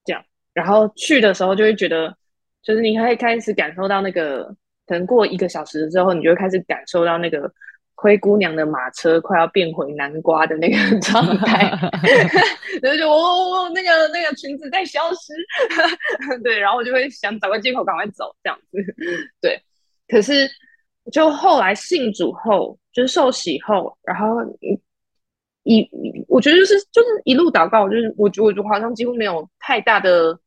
S3: 这样，然后去的时候就会觉得，就是你可以开始感受到那个，可能过一个小时之后，你就会开始感受到那个灰姑娘的马车快要变回南瓜的那个 (laughs) 状态，(laughs) 然后就哦，那个那个裙子在消失，(laughs) 对，然后我就会想找个借口赶快走，这样子，对，可是。就后来信主后，就是受洗后，然后一我觉得就是就是一路祷告，就是我觉得好像几乎没有太大的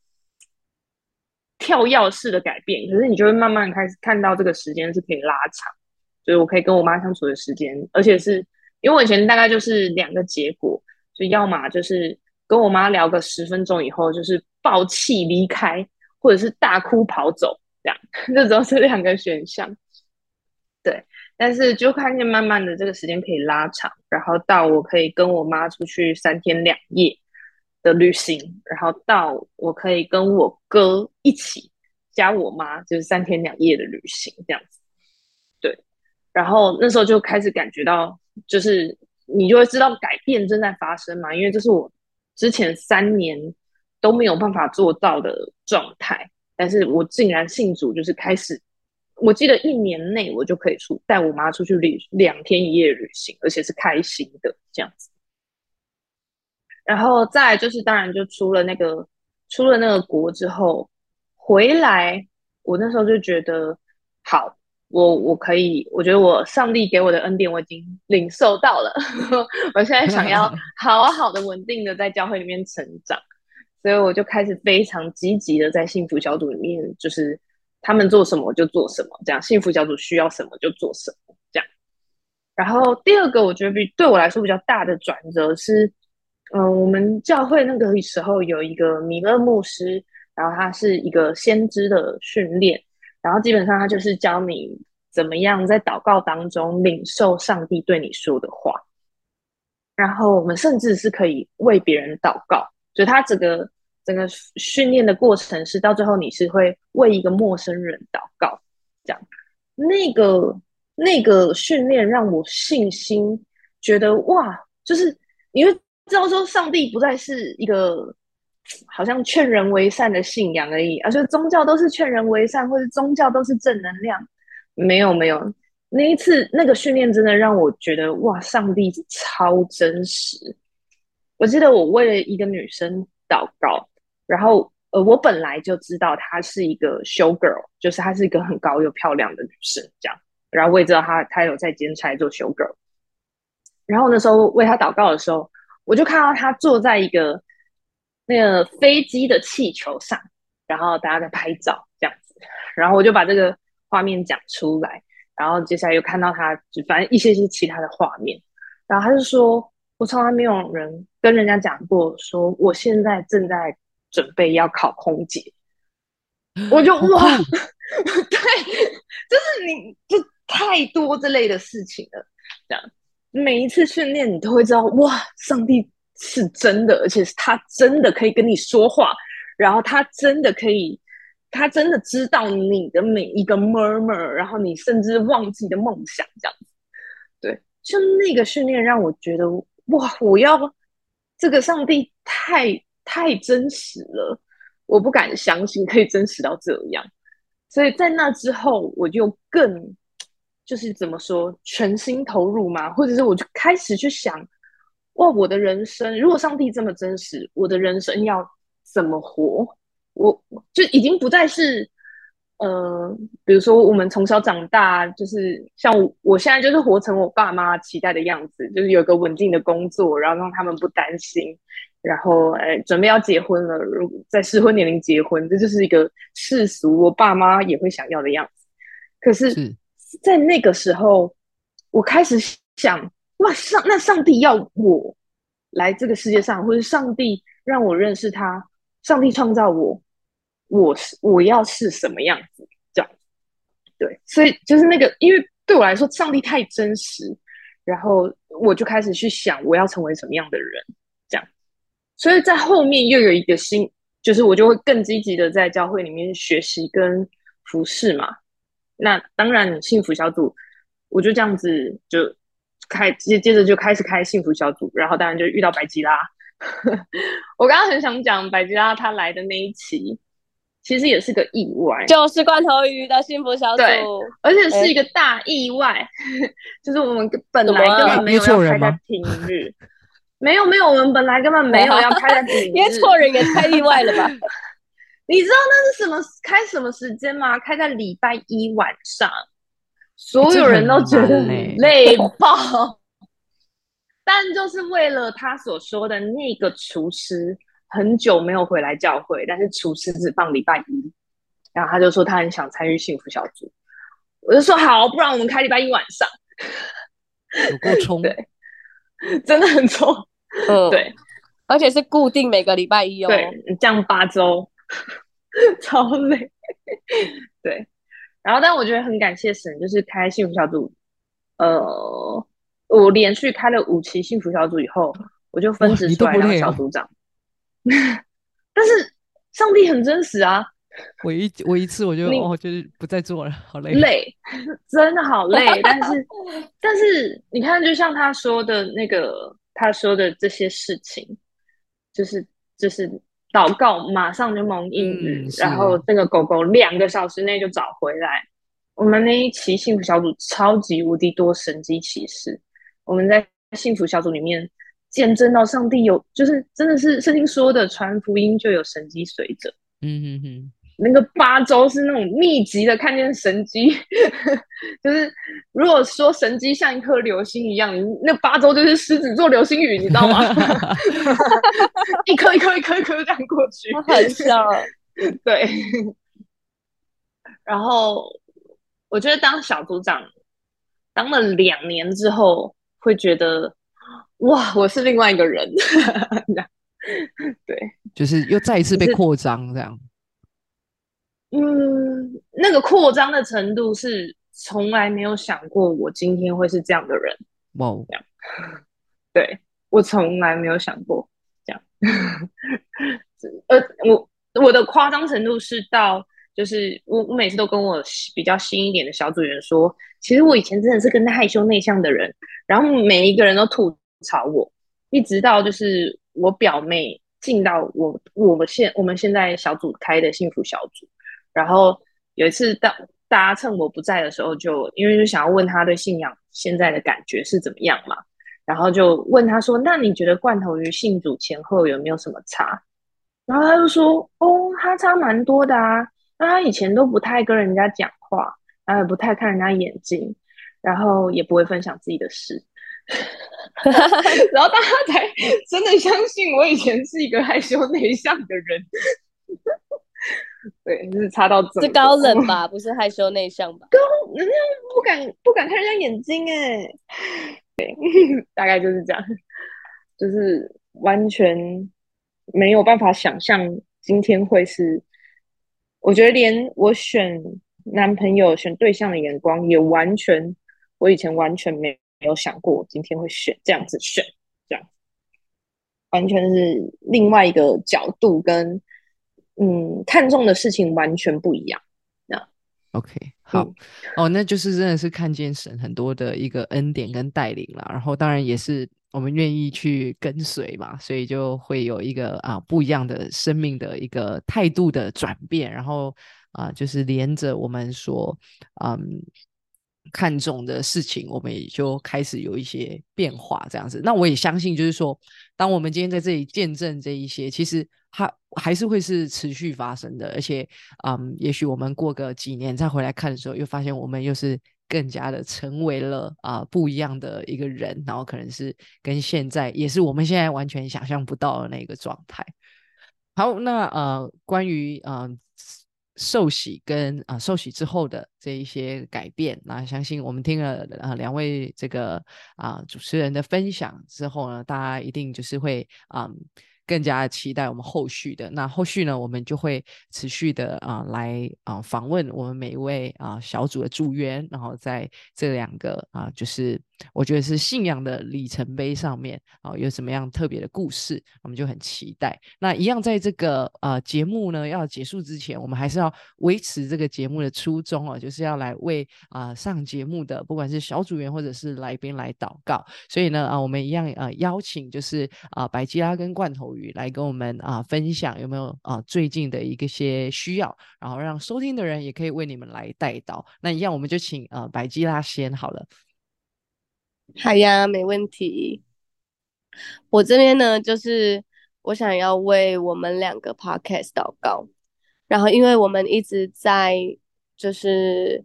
S3: 跳跃式的改变，可是你就会慢慢开始看到这个时间是可以拉长，所以我可以跟我妈相处的时间，而且是因为我以前大概就是两个结果，就要么就是跟我妈聊个十分钟以后，就是暴气离开，或者是大哭跑走，这样，这只有这两个选项。对，但是就看见慢慢的这个时间可以拉长，然后到我可以跟我妈出去三天两夜的旅行，然后到我可以跟我哥一起加我妈，就是三天两夜的旅行这样子。对，然后那时候就开始感觉到，就是你就会知道改变正在发生嘛，因为这是我之前三年都没有办法做到的状态，但是我竟然信主，就是开始。我记得一年内我就可以出带我妈出去旅两天一夜旅行，而且是开心的这样子。然后再就是当然就出了那个出了那个国之后回来，我那时候就觉得好，我我可以，我觉得我上帝给我的恩典我已经领受到了，(laughs) 我现在想要 (laughs) 好好的稳定的在教会里面成长，所以我就开始非常积极的在幸福小组里面就是。他们做什么我就做什么，这样幸福小组需要什么就做什么，这样。然后第二个我觉得比对我来说比较大的转折是，嗯，我们教会那个时候有一个米勒牧师，然后他是一个先知的训练，然后基本上他就是教你怎么样在祷告当中领受上帝对你说的话，然后我们甚至是可以为别人祷告，就他整个整个训练的过程是到最后你是会为一个陌生人祷告，这样。那个那个训练让我信心觉得哇，就是因为知道说上帝不再是一个好像劝人为善的信仰而已，而且宗教都是劝人为善，或者宗教都是正能量，没有没有。那一次那个训练真的让我觉得哇，上帝超真实。我记得我为了一个女生祷告，然后呃，我本来就知道她是一个 show girl，就是她是一个很高又漂亮的女生，这样。然后我也知道她她有在兼差做 show girl。然后那时候为她祷告的时候，我就看到他坐在一个那个飞机的气球上，然后大家在拍照这样子。然后我就把这个画面讲出来。然后接下来又看到他，就反正一些些其他的画面。然后他就说：“我从来没有人跟人家讲过，说我现在正在准备要考空姐。(laughs) ”我就哇，(laughs) 对，就是你就太多这类的事情了。这样每一次训练，你都会知道，哇，上帝是真的，而且是他真的可以跟你说话，然后他真的可以。他真的知道你的每一个 murmur，然后你甚至忘记的梦想，这样子，对，就那个训练让我觉得，哇，我要这个上帝太太真实了，我不敢相信可以真实到这样，所以在那之后，我就更就是怎么说，全心投入嘛，或者是我就开始去想，哇，我的人生如果上帝这么真实，我的人生要怎么活？我就已经不再是，呃，比如说我们从小长大，就是像我现在就是活成我爸妈期待的样子，就是有个稳定的工作，然后让他们不担心，然后哎，准备要结婚了，如在适婚年龄结婚，这就是一个世俗我爸妈也会想要的样子。可是，在那个时候，我开始想，哇，上那上帝要我来这个世界上，或者上帝让我认识他。上帝创造我，我是我要是什么样子？这样，对，所以就是那个，因为对我来说，上帝太真实，然后我就开始去想，我要成为什么样的人？这样，所以在后面又有一个新，就是我就会更积极的在教会里面学习跟服侍嘛。那当然，幸福小组，我就这样子就开接接着就开始开幸福小组，然后当然就遇到白吉拉。(laughs) 我刚刚很想讲百吉拉他来的那一期，其实也是个意外，
S2: 就是罐头鱼的幸福小组，
S3: 而且是一个大意外，(laughs) 就是我们本来根本没有要开在平日，(laughs) 没有没有，我们本来根本没有要开在平日，
S2: 约错人也太意外了吧？
S3: 你知道那是什么开什么时间吗？开在礼拜一晚上，所有人都觉得累爆。但就是为了他所说的那个厨师很久没有回来教会，但是厨师只放礼拜一，然后他就说他很想参与幸福小组，我就说好，不然我们开礼拜一晚上，
S1: 有够冲，(laughs)
S3: 对，真的很冲，嗯，对，
S2: 而且是固定每个礼拜一哦，
S3: 对，这样八周，(laughs) 超累，对，然后但我觉得很感谢神，就是开幸福小组，呃。我连续开了五期幸福小组以后，我就分职出来当小组长。(laughs) 但是上帝很真实啊！
S1: 我一我一次我就 (laughs) 哦，就是不再做了，好累，
S3: 累，真的好累。但是但是你看，就像他说的那个，他说的这些事情，就是就是祷告马上就蒙应允，然后那个狗狗两个小时内就找回来。我们那一期幸福小组超级无敌多神机骑士。我们在幸福小组里面见证到上帝有，就是真的是圣经说的传福音就有神机随着。嗯嗯嗯，那个八周是那种密集的看见神机，(laughs) 就是如果说神机像一颗流星一样，那八周就是狮子座流星雨，你知道吗？(laughs) 一颗一颗一颗一颗这样过去，
S2: 很像。
S3: 对。然后我觉得当小组长当了两年之后。会觉得哇，我是另外一个人，(laughs) 对，
S1: 就是又再一次被扩张这样。
S3: 嗯，那个扩张的程度是从来没有想过，我今天会是这样的人。哇，这样，对我从来没有想过这样，(laughs) 呃，我我的夸张程度是到，就是我我每次都跟我比较新一点的小组员说，其实我以前真的是跟害羞内向的人，然后每一个人都吐槽我，一直到就是我表妹进到我我们现我们现在小组开的幸福小组，然后有一次到大家趁我不在的时候，就因为就想要问他对信仰现在的感觉是怎么样嘛。然后就问他说：“那你觉得罐头鱼信主前后有没有什么差？”然后他就说：“哦，他差蛮多的啊。那他以前都不太跟人家讲话，然后也不太看人家眼睛，然后也不会分享自己的事。(laughs) 然后大家才真的相信我以前是一个害羞内向的人。(laughs) 对，是差到
S2: 这高冷吧？不是害羞内向吧？
S3: 高，人家不敢不敢看人家眼睛哎。” (laughs) 大概就是这样，就是完全没有办法想象今天会是。我觉得连我选男朋友、选对象的眼光也完全，我以前完全没没有想过，我今天会选这样子选，这样完全是另外一个角度跟嗯看重的事情完全不一样。那
S1: OK。好哦，那就是真的是看见神很多的一个恩典跟带领了，然后当然也是我们愿意去跟随嘛，所以就会有一个啊不一样的生命的一个态度的转变，然后啊就是连着我们所嗯看重的事情，我们也就开始有一些变化这样子。那我也相信，就是说，当我们今天在这里见证这一些，其实。它还是会是持续发生的，而且，嗯，也许我们过个几年再回来看的时候，又发现我们又是更加的成为了啊不一样的一个人，然后可能是跟现在也是我们现在完全想象不到的那个状态。好，那呃，关于嗯受洗跟啊受洗之后的这一些改变，那相信我们听了啊两位这个啊主持人的分享之后呢，大家一定就是会啊。更加期待我们后续的那后续呢，我们就会持续的啊来啊访问我们每一位啊小组的助员，然后在这两个啊就是我觉得是信仰的里程碑上面啊有什么样特别的故事，我们就很期待。那一样在这个呃节目呢要结束之前，我们还是要维持这个节目的初衷哦，就是要来为啊上节目的不管是小组员或者是来宾来祷告。所以呢啊我们一样呃邀请就是啊白吉拉跟罐头鱼。来跟我们啊分享有没有啊最近的一个些需要，然后让收听的人也可以为你们来带到。那一样我们就请呃白吉拉先好了。
S2: 好呀，没问题。我这边呢，就是我想要为我们两个 podcast 祷告。然后，因为我们一直在就是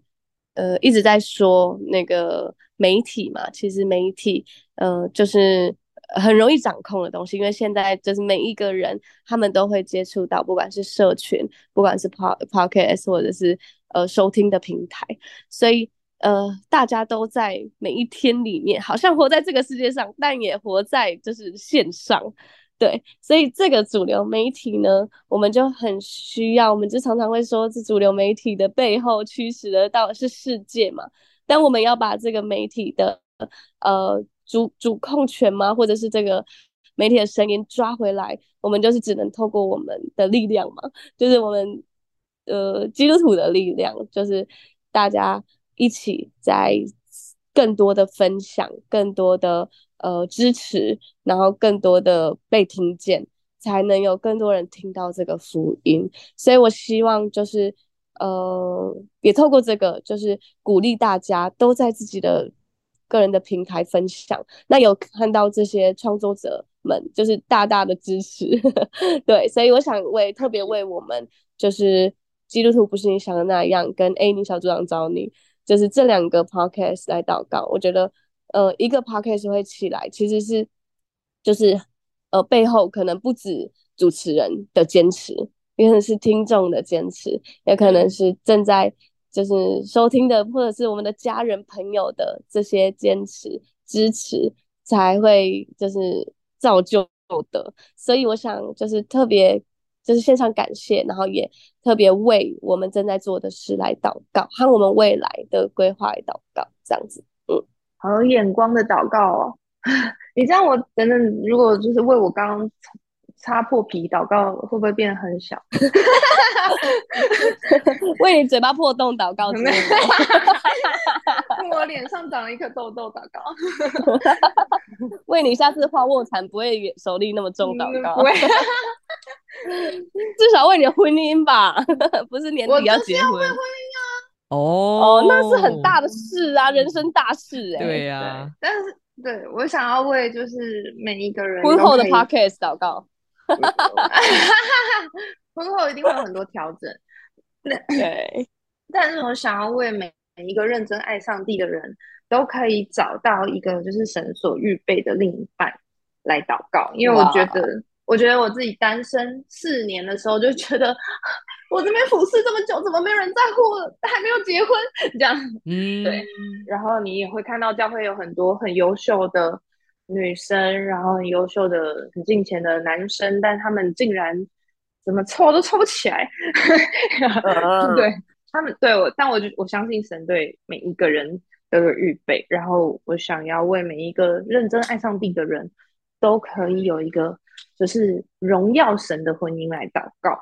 S2: 呃一直在说那个媒体嘛，其实媒体呃就是。很容易掌控的东西，因为现在就是每一个人他们都会接触到，不管是社群，不管是 pod podcast 或者是呃收听的平台，所以呃大家都在每一天里面，好像活在这个世界上，但也活在就是线上，对，所以这个主流媒体呢，我们就很需要，我们就常常会说，这主流媒体的背后驱使的到是世界嘛？但我们要把这个媒体的呃。主主控权吗？或者是这个媒体的声音抓回来？我们就是只能透过我们的力量嘛，就是我们呃基督徒的力量，就是大家一起在更多的分享，更多的呃支持，然后更多的被听见，才能有更多人听到这个福音。所以我希望就是呃也透过这个，就是鼓励大家都在自己的。个人的平台分享，那有看到这些创作者们就是大大的支持，(laughs) 对，所以我想为特别为我们就是基督徒不是你想的那样，跟 A 你小组长找你，就是这两个 podcast 来祷告。我觉得，呃，一个 podcast 会起来，其实是就是呃背后可能不止主持人的坚持，也可能是听众的坚持，也可能是正在。就是收听的，或者是我们的家人朋友的这些坚持支持，才会就是造就的。所以我想就是特别就是线上感谢，然后也特别为我们正在做的事来祷告，和我们未来的规划来祷告，这样子。嗯，
S3: 好有眼光的祷告哦。(laughs) 你这样我等等，如果就是为我刚刚擦破皮祷告会不会变得很小？(laughs)
S2: 为你嘴巴破洞祷告之类的。(laughs) (laughs)
S3: 我脸上长了一颗痘痘祷告。(laughs)
S2: 为你下次画卧蚕不会手力那么重祷告。
S3: 不会，(laughs)
S2: 至少为你的婚姻吧，不是年底要结婚。
S1: 哦
S2: 哦，那是很大的事啊，人生大事哎。
S1: 对呀，
S3: 但是对我想要为就是每一个人
S2: 婚后的 podcast 祷告。
S3: 婚后一定会有很多调整，
S2: 对，
S3: 但是我想要为每每一个认真爱上帝的人都可以找到一个就是神所预备的另一半来祷告，因为我觉得，我觉得我自己单身四年的时候就觉得，(laughs) 我这边服侍这么久，怎么没有人在乎我，还没有结婚这样，
S1: 嗯，
S3: 对，然后你也会看到教会有很多很优秀的女生，然后很优秀的、很敬虔的男生，但他们竟然怎么凑都凑不起来。(laughs)
S2: 嗯。
S3: 对他们，对我，但我就我相信神对每一个人都有预备，然后我想要为每一个认真爱上帝的人都可以有一个就是荣耀神的婚姻来祷告，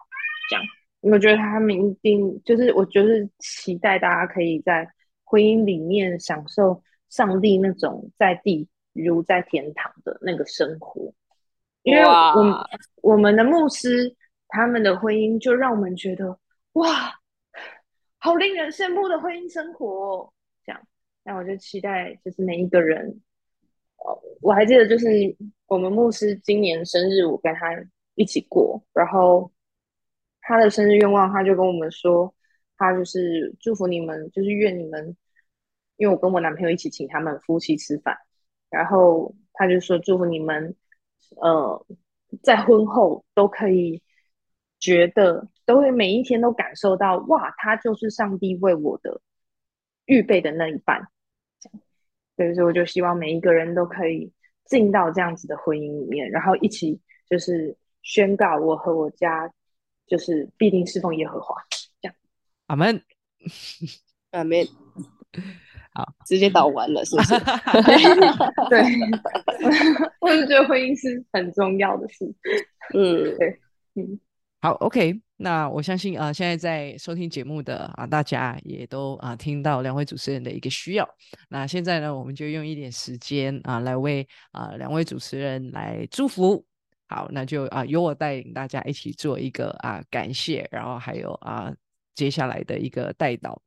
S3: 这样。我觉得他们一定就是，我就是期待大家可以在婚姻里面享受上帝那种在地如在天堂的那个生活，因为我们我们的牧师他们的婚姻就让我们觉得哇，好令人羡慕的婚姻生活。哦，这样，那我就期待就是每一个人，哦，我还记得就是我们牧师今年生日，我跟他一起过，然后他的生日愿望，他就跟我们说，他就是祝福你们，就是愿你们，因为我跟我男朋友一起请他们夫妻吃饭，然后他就说祝福你们，呃，在婚后都可以觉得，都会每一天都感受到，哇，他就是上帝为我的预备的那一半，这样，所以我就希望每一个人都可以进到这样子的婚姻里面，然后一起就是宣告我和我家就是必定侍奉耶和华。
S1: 这样阿门。
S2: 阿门，
S1: 好，
S2: 直接倒完了，是不是？(laughs)
S3: 对，(laughs) 我就觉得婚姻是很重要的事。
S2: 嗯，对
S3: 嗯，
S1: 好，OK，那我相信啊、现在在收听节目的啊、大家也都啊、听到两位主持人的一个需要。那现在呢，我们就用一点时间啊、来为啊、两位主持人来祝福。好，那就啊、由我带领大家一起做一个啊、感谢，然后还有啊、接下来的一个带导。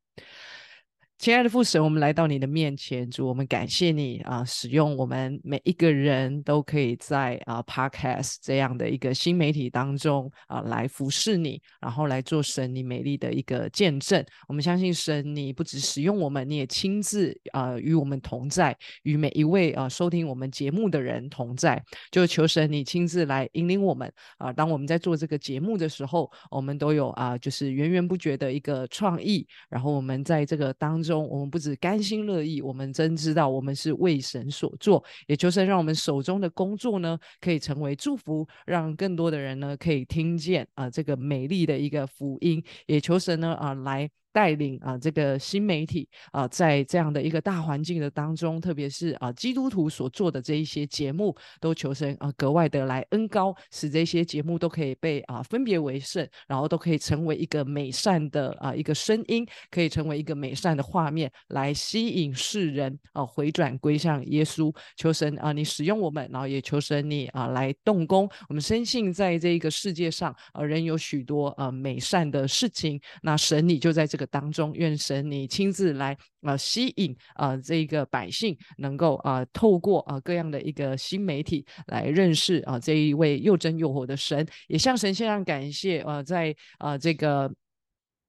S1: 亲爱的父神，我们来到你的面前，主，我们感谢你啊，使用我们每一个人都可以在啊 Podcast 这样的一个新媒体当中啊来服侍你，然后来做神你美丽的一个见证。我们相信神，你不只使用我们，你也亲自啊与我们同在，与每一位啊收听我们节目的人同在。就求神你亲自来引领我们啊，当我们在做这个节目的时候，我们都有啊就是源源不绝的一个创意，然后我们在这个当中，我们不止甘心乐意，我们真知道我们是为神所做，也就是让我们手中的工作呢，可以成为祝福，让更多的人呢可以听见啊、这个美丽的一个福音，也求神呢啊、来。带领啊、这个新媒体啊、在这样的一个大环境的当中，特别是啊、基督徒所做的这一些节目，都求神啊、格外的来恩高，使这些节目都可以被啊、分别为圣，然后都可以成为一个美善的啊、一个声音，可以成为一个美善的画面，来吸引世人啊、回转归向耶稣。求神啊、你使用我们，然后也求神你啊、来动工。我们深信在这一个世界上啊、仍有许多啊、美善的事情，那神你就在这个当中，愿神你亲自来啊、吸引啊、这个百姓，能够啊、透过啊、各样的一个新媒体来认识啊、这一位又真又活的神，也向神献上感谢啊、在啊、这个。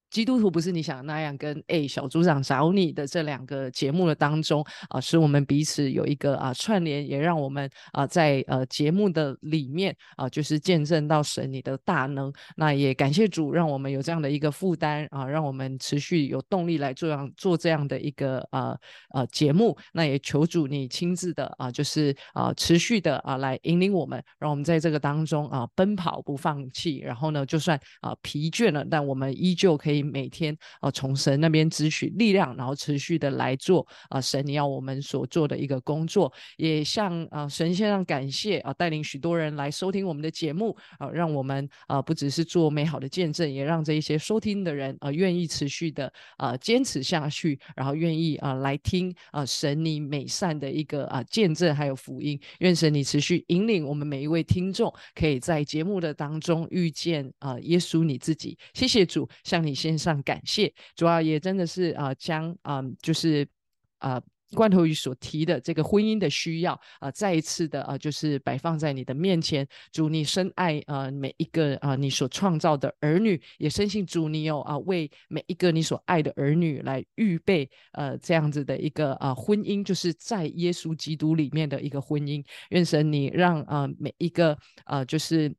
S1: 基督徒不是你想的那样，跟哎小组长找你的这两个节目的当中啊、使我们彼此有一个啊、串联，也让我们啊、在呃节目的里面啊、就是见证到神你的大能。那也感谢主，让我们有这样的一个负担啊、让我们持续有动力来做样做这样的一个呃呃节目。那也求主你亲自的啊、就是啊、持续的啊、来引领我们，让我们在这个当中啊、奔跑不放弃。然后呢，就算啊、疲倦了，但我们依旧可以以每天啊从神那边支取力量，然后持续的来做啊神你要我们所做的一个工作，也向啊神先生感谢啊带领许多人来收听我们的节目啊，让我们啊不只是做美好的见证，也让这一些收听的人啊愿意持续的啊坚持下去，然后愿意啊来听啊神你美善的一个啊见证还有福音，愿神你持续引领我们每一位听众，可以在节目的当中遇见啊耶稣你自己。谢谢主，向你献面上感谢。主要也真的是啊将啊就是啊。罐头鱼所提的这个婚姻的需要啊，再一次的啊，就是摆放在你的面前。主，你深爱啊每一个啊你所创造的儿女，也深信主你有啊为每一个你所爱的儿女来预备呃这样子的一个啊婚姻，就是在耶稣基督里面的一个婚姻。愿神你让啊每一个啊就是。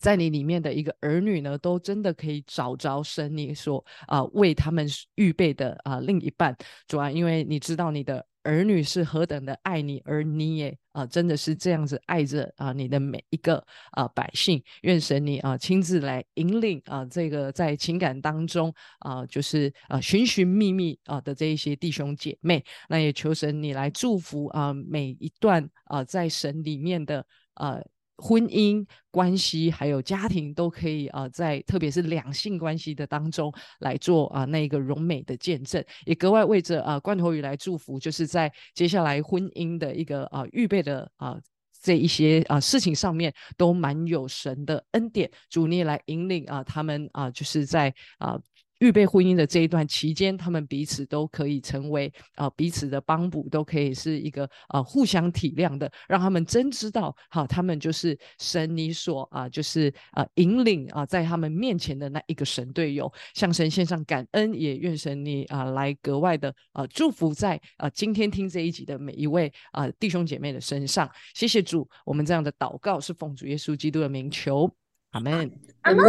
S1: 在你里面的一个儿女呢，都真的可以找着神你所啊为他们预备的啊另一半，主啊，因为你知道你的儿女是何等的爱你，而你也啊真的是这样子爱着啊你的每一个啊百姓。愿神你啊亲自来引领啊这个在情感当中啊就是啊寻寻觅觅啊的这一些弟兄姐妹，那也求神你来祝福啊每一段啊在神里面的啊。婚姻关系还有家庭都可以啊，在特别是两性关系的当中来做啊那个荣美的见证，也格外为着啊罐头鱼来祝福，就是在接下来婚姻的一个啊预备的啊这一些啊事情上面都蛮有神的恩典，主你来引领啊他们啊就是在啊。预备婚姻的这一段期间，他们彼此都可以成为啊彼此的帮补，都可以是一个啊互相体谅的，让他们真知道，好，他们就是神你所啊就是啊引领啊在他们面前的那一个神队友，向神献上感恩，也愿神你啊来格外的啊祝福在啊今天听这一集的每一位啊弟兄姐妹的身上。谢谢主，我们这样的祷告是奉主耶稣基督的名求。阿门，
S2: 阿门，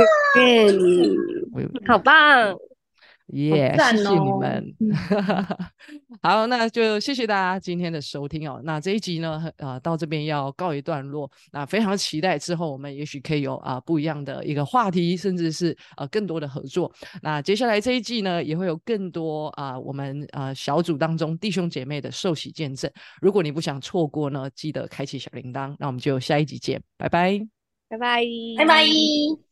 S2: 好棒，
S1: 耶！谢谢你们。(laughs) 好，那就谢谢大家今天的收听哦。那这一集呢，呃，到这边要告一段落。那非常期待之后我们也许可以有啊不一样的一个话题，甚至是呃更多的合作。那接下来这一季呢，也会有更多啊我们啊小组当中弟兄姐妹的受洗见证。如果你不想错过呢，记得开启小铃铛。那我们就下一集见，拜拜。
S2: 拜拜，
S3: 拜拜。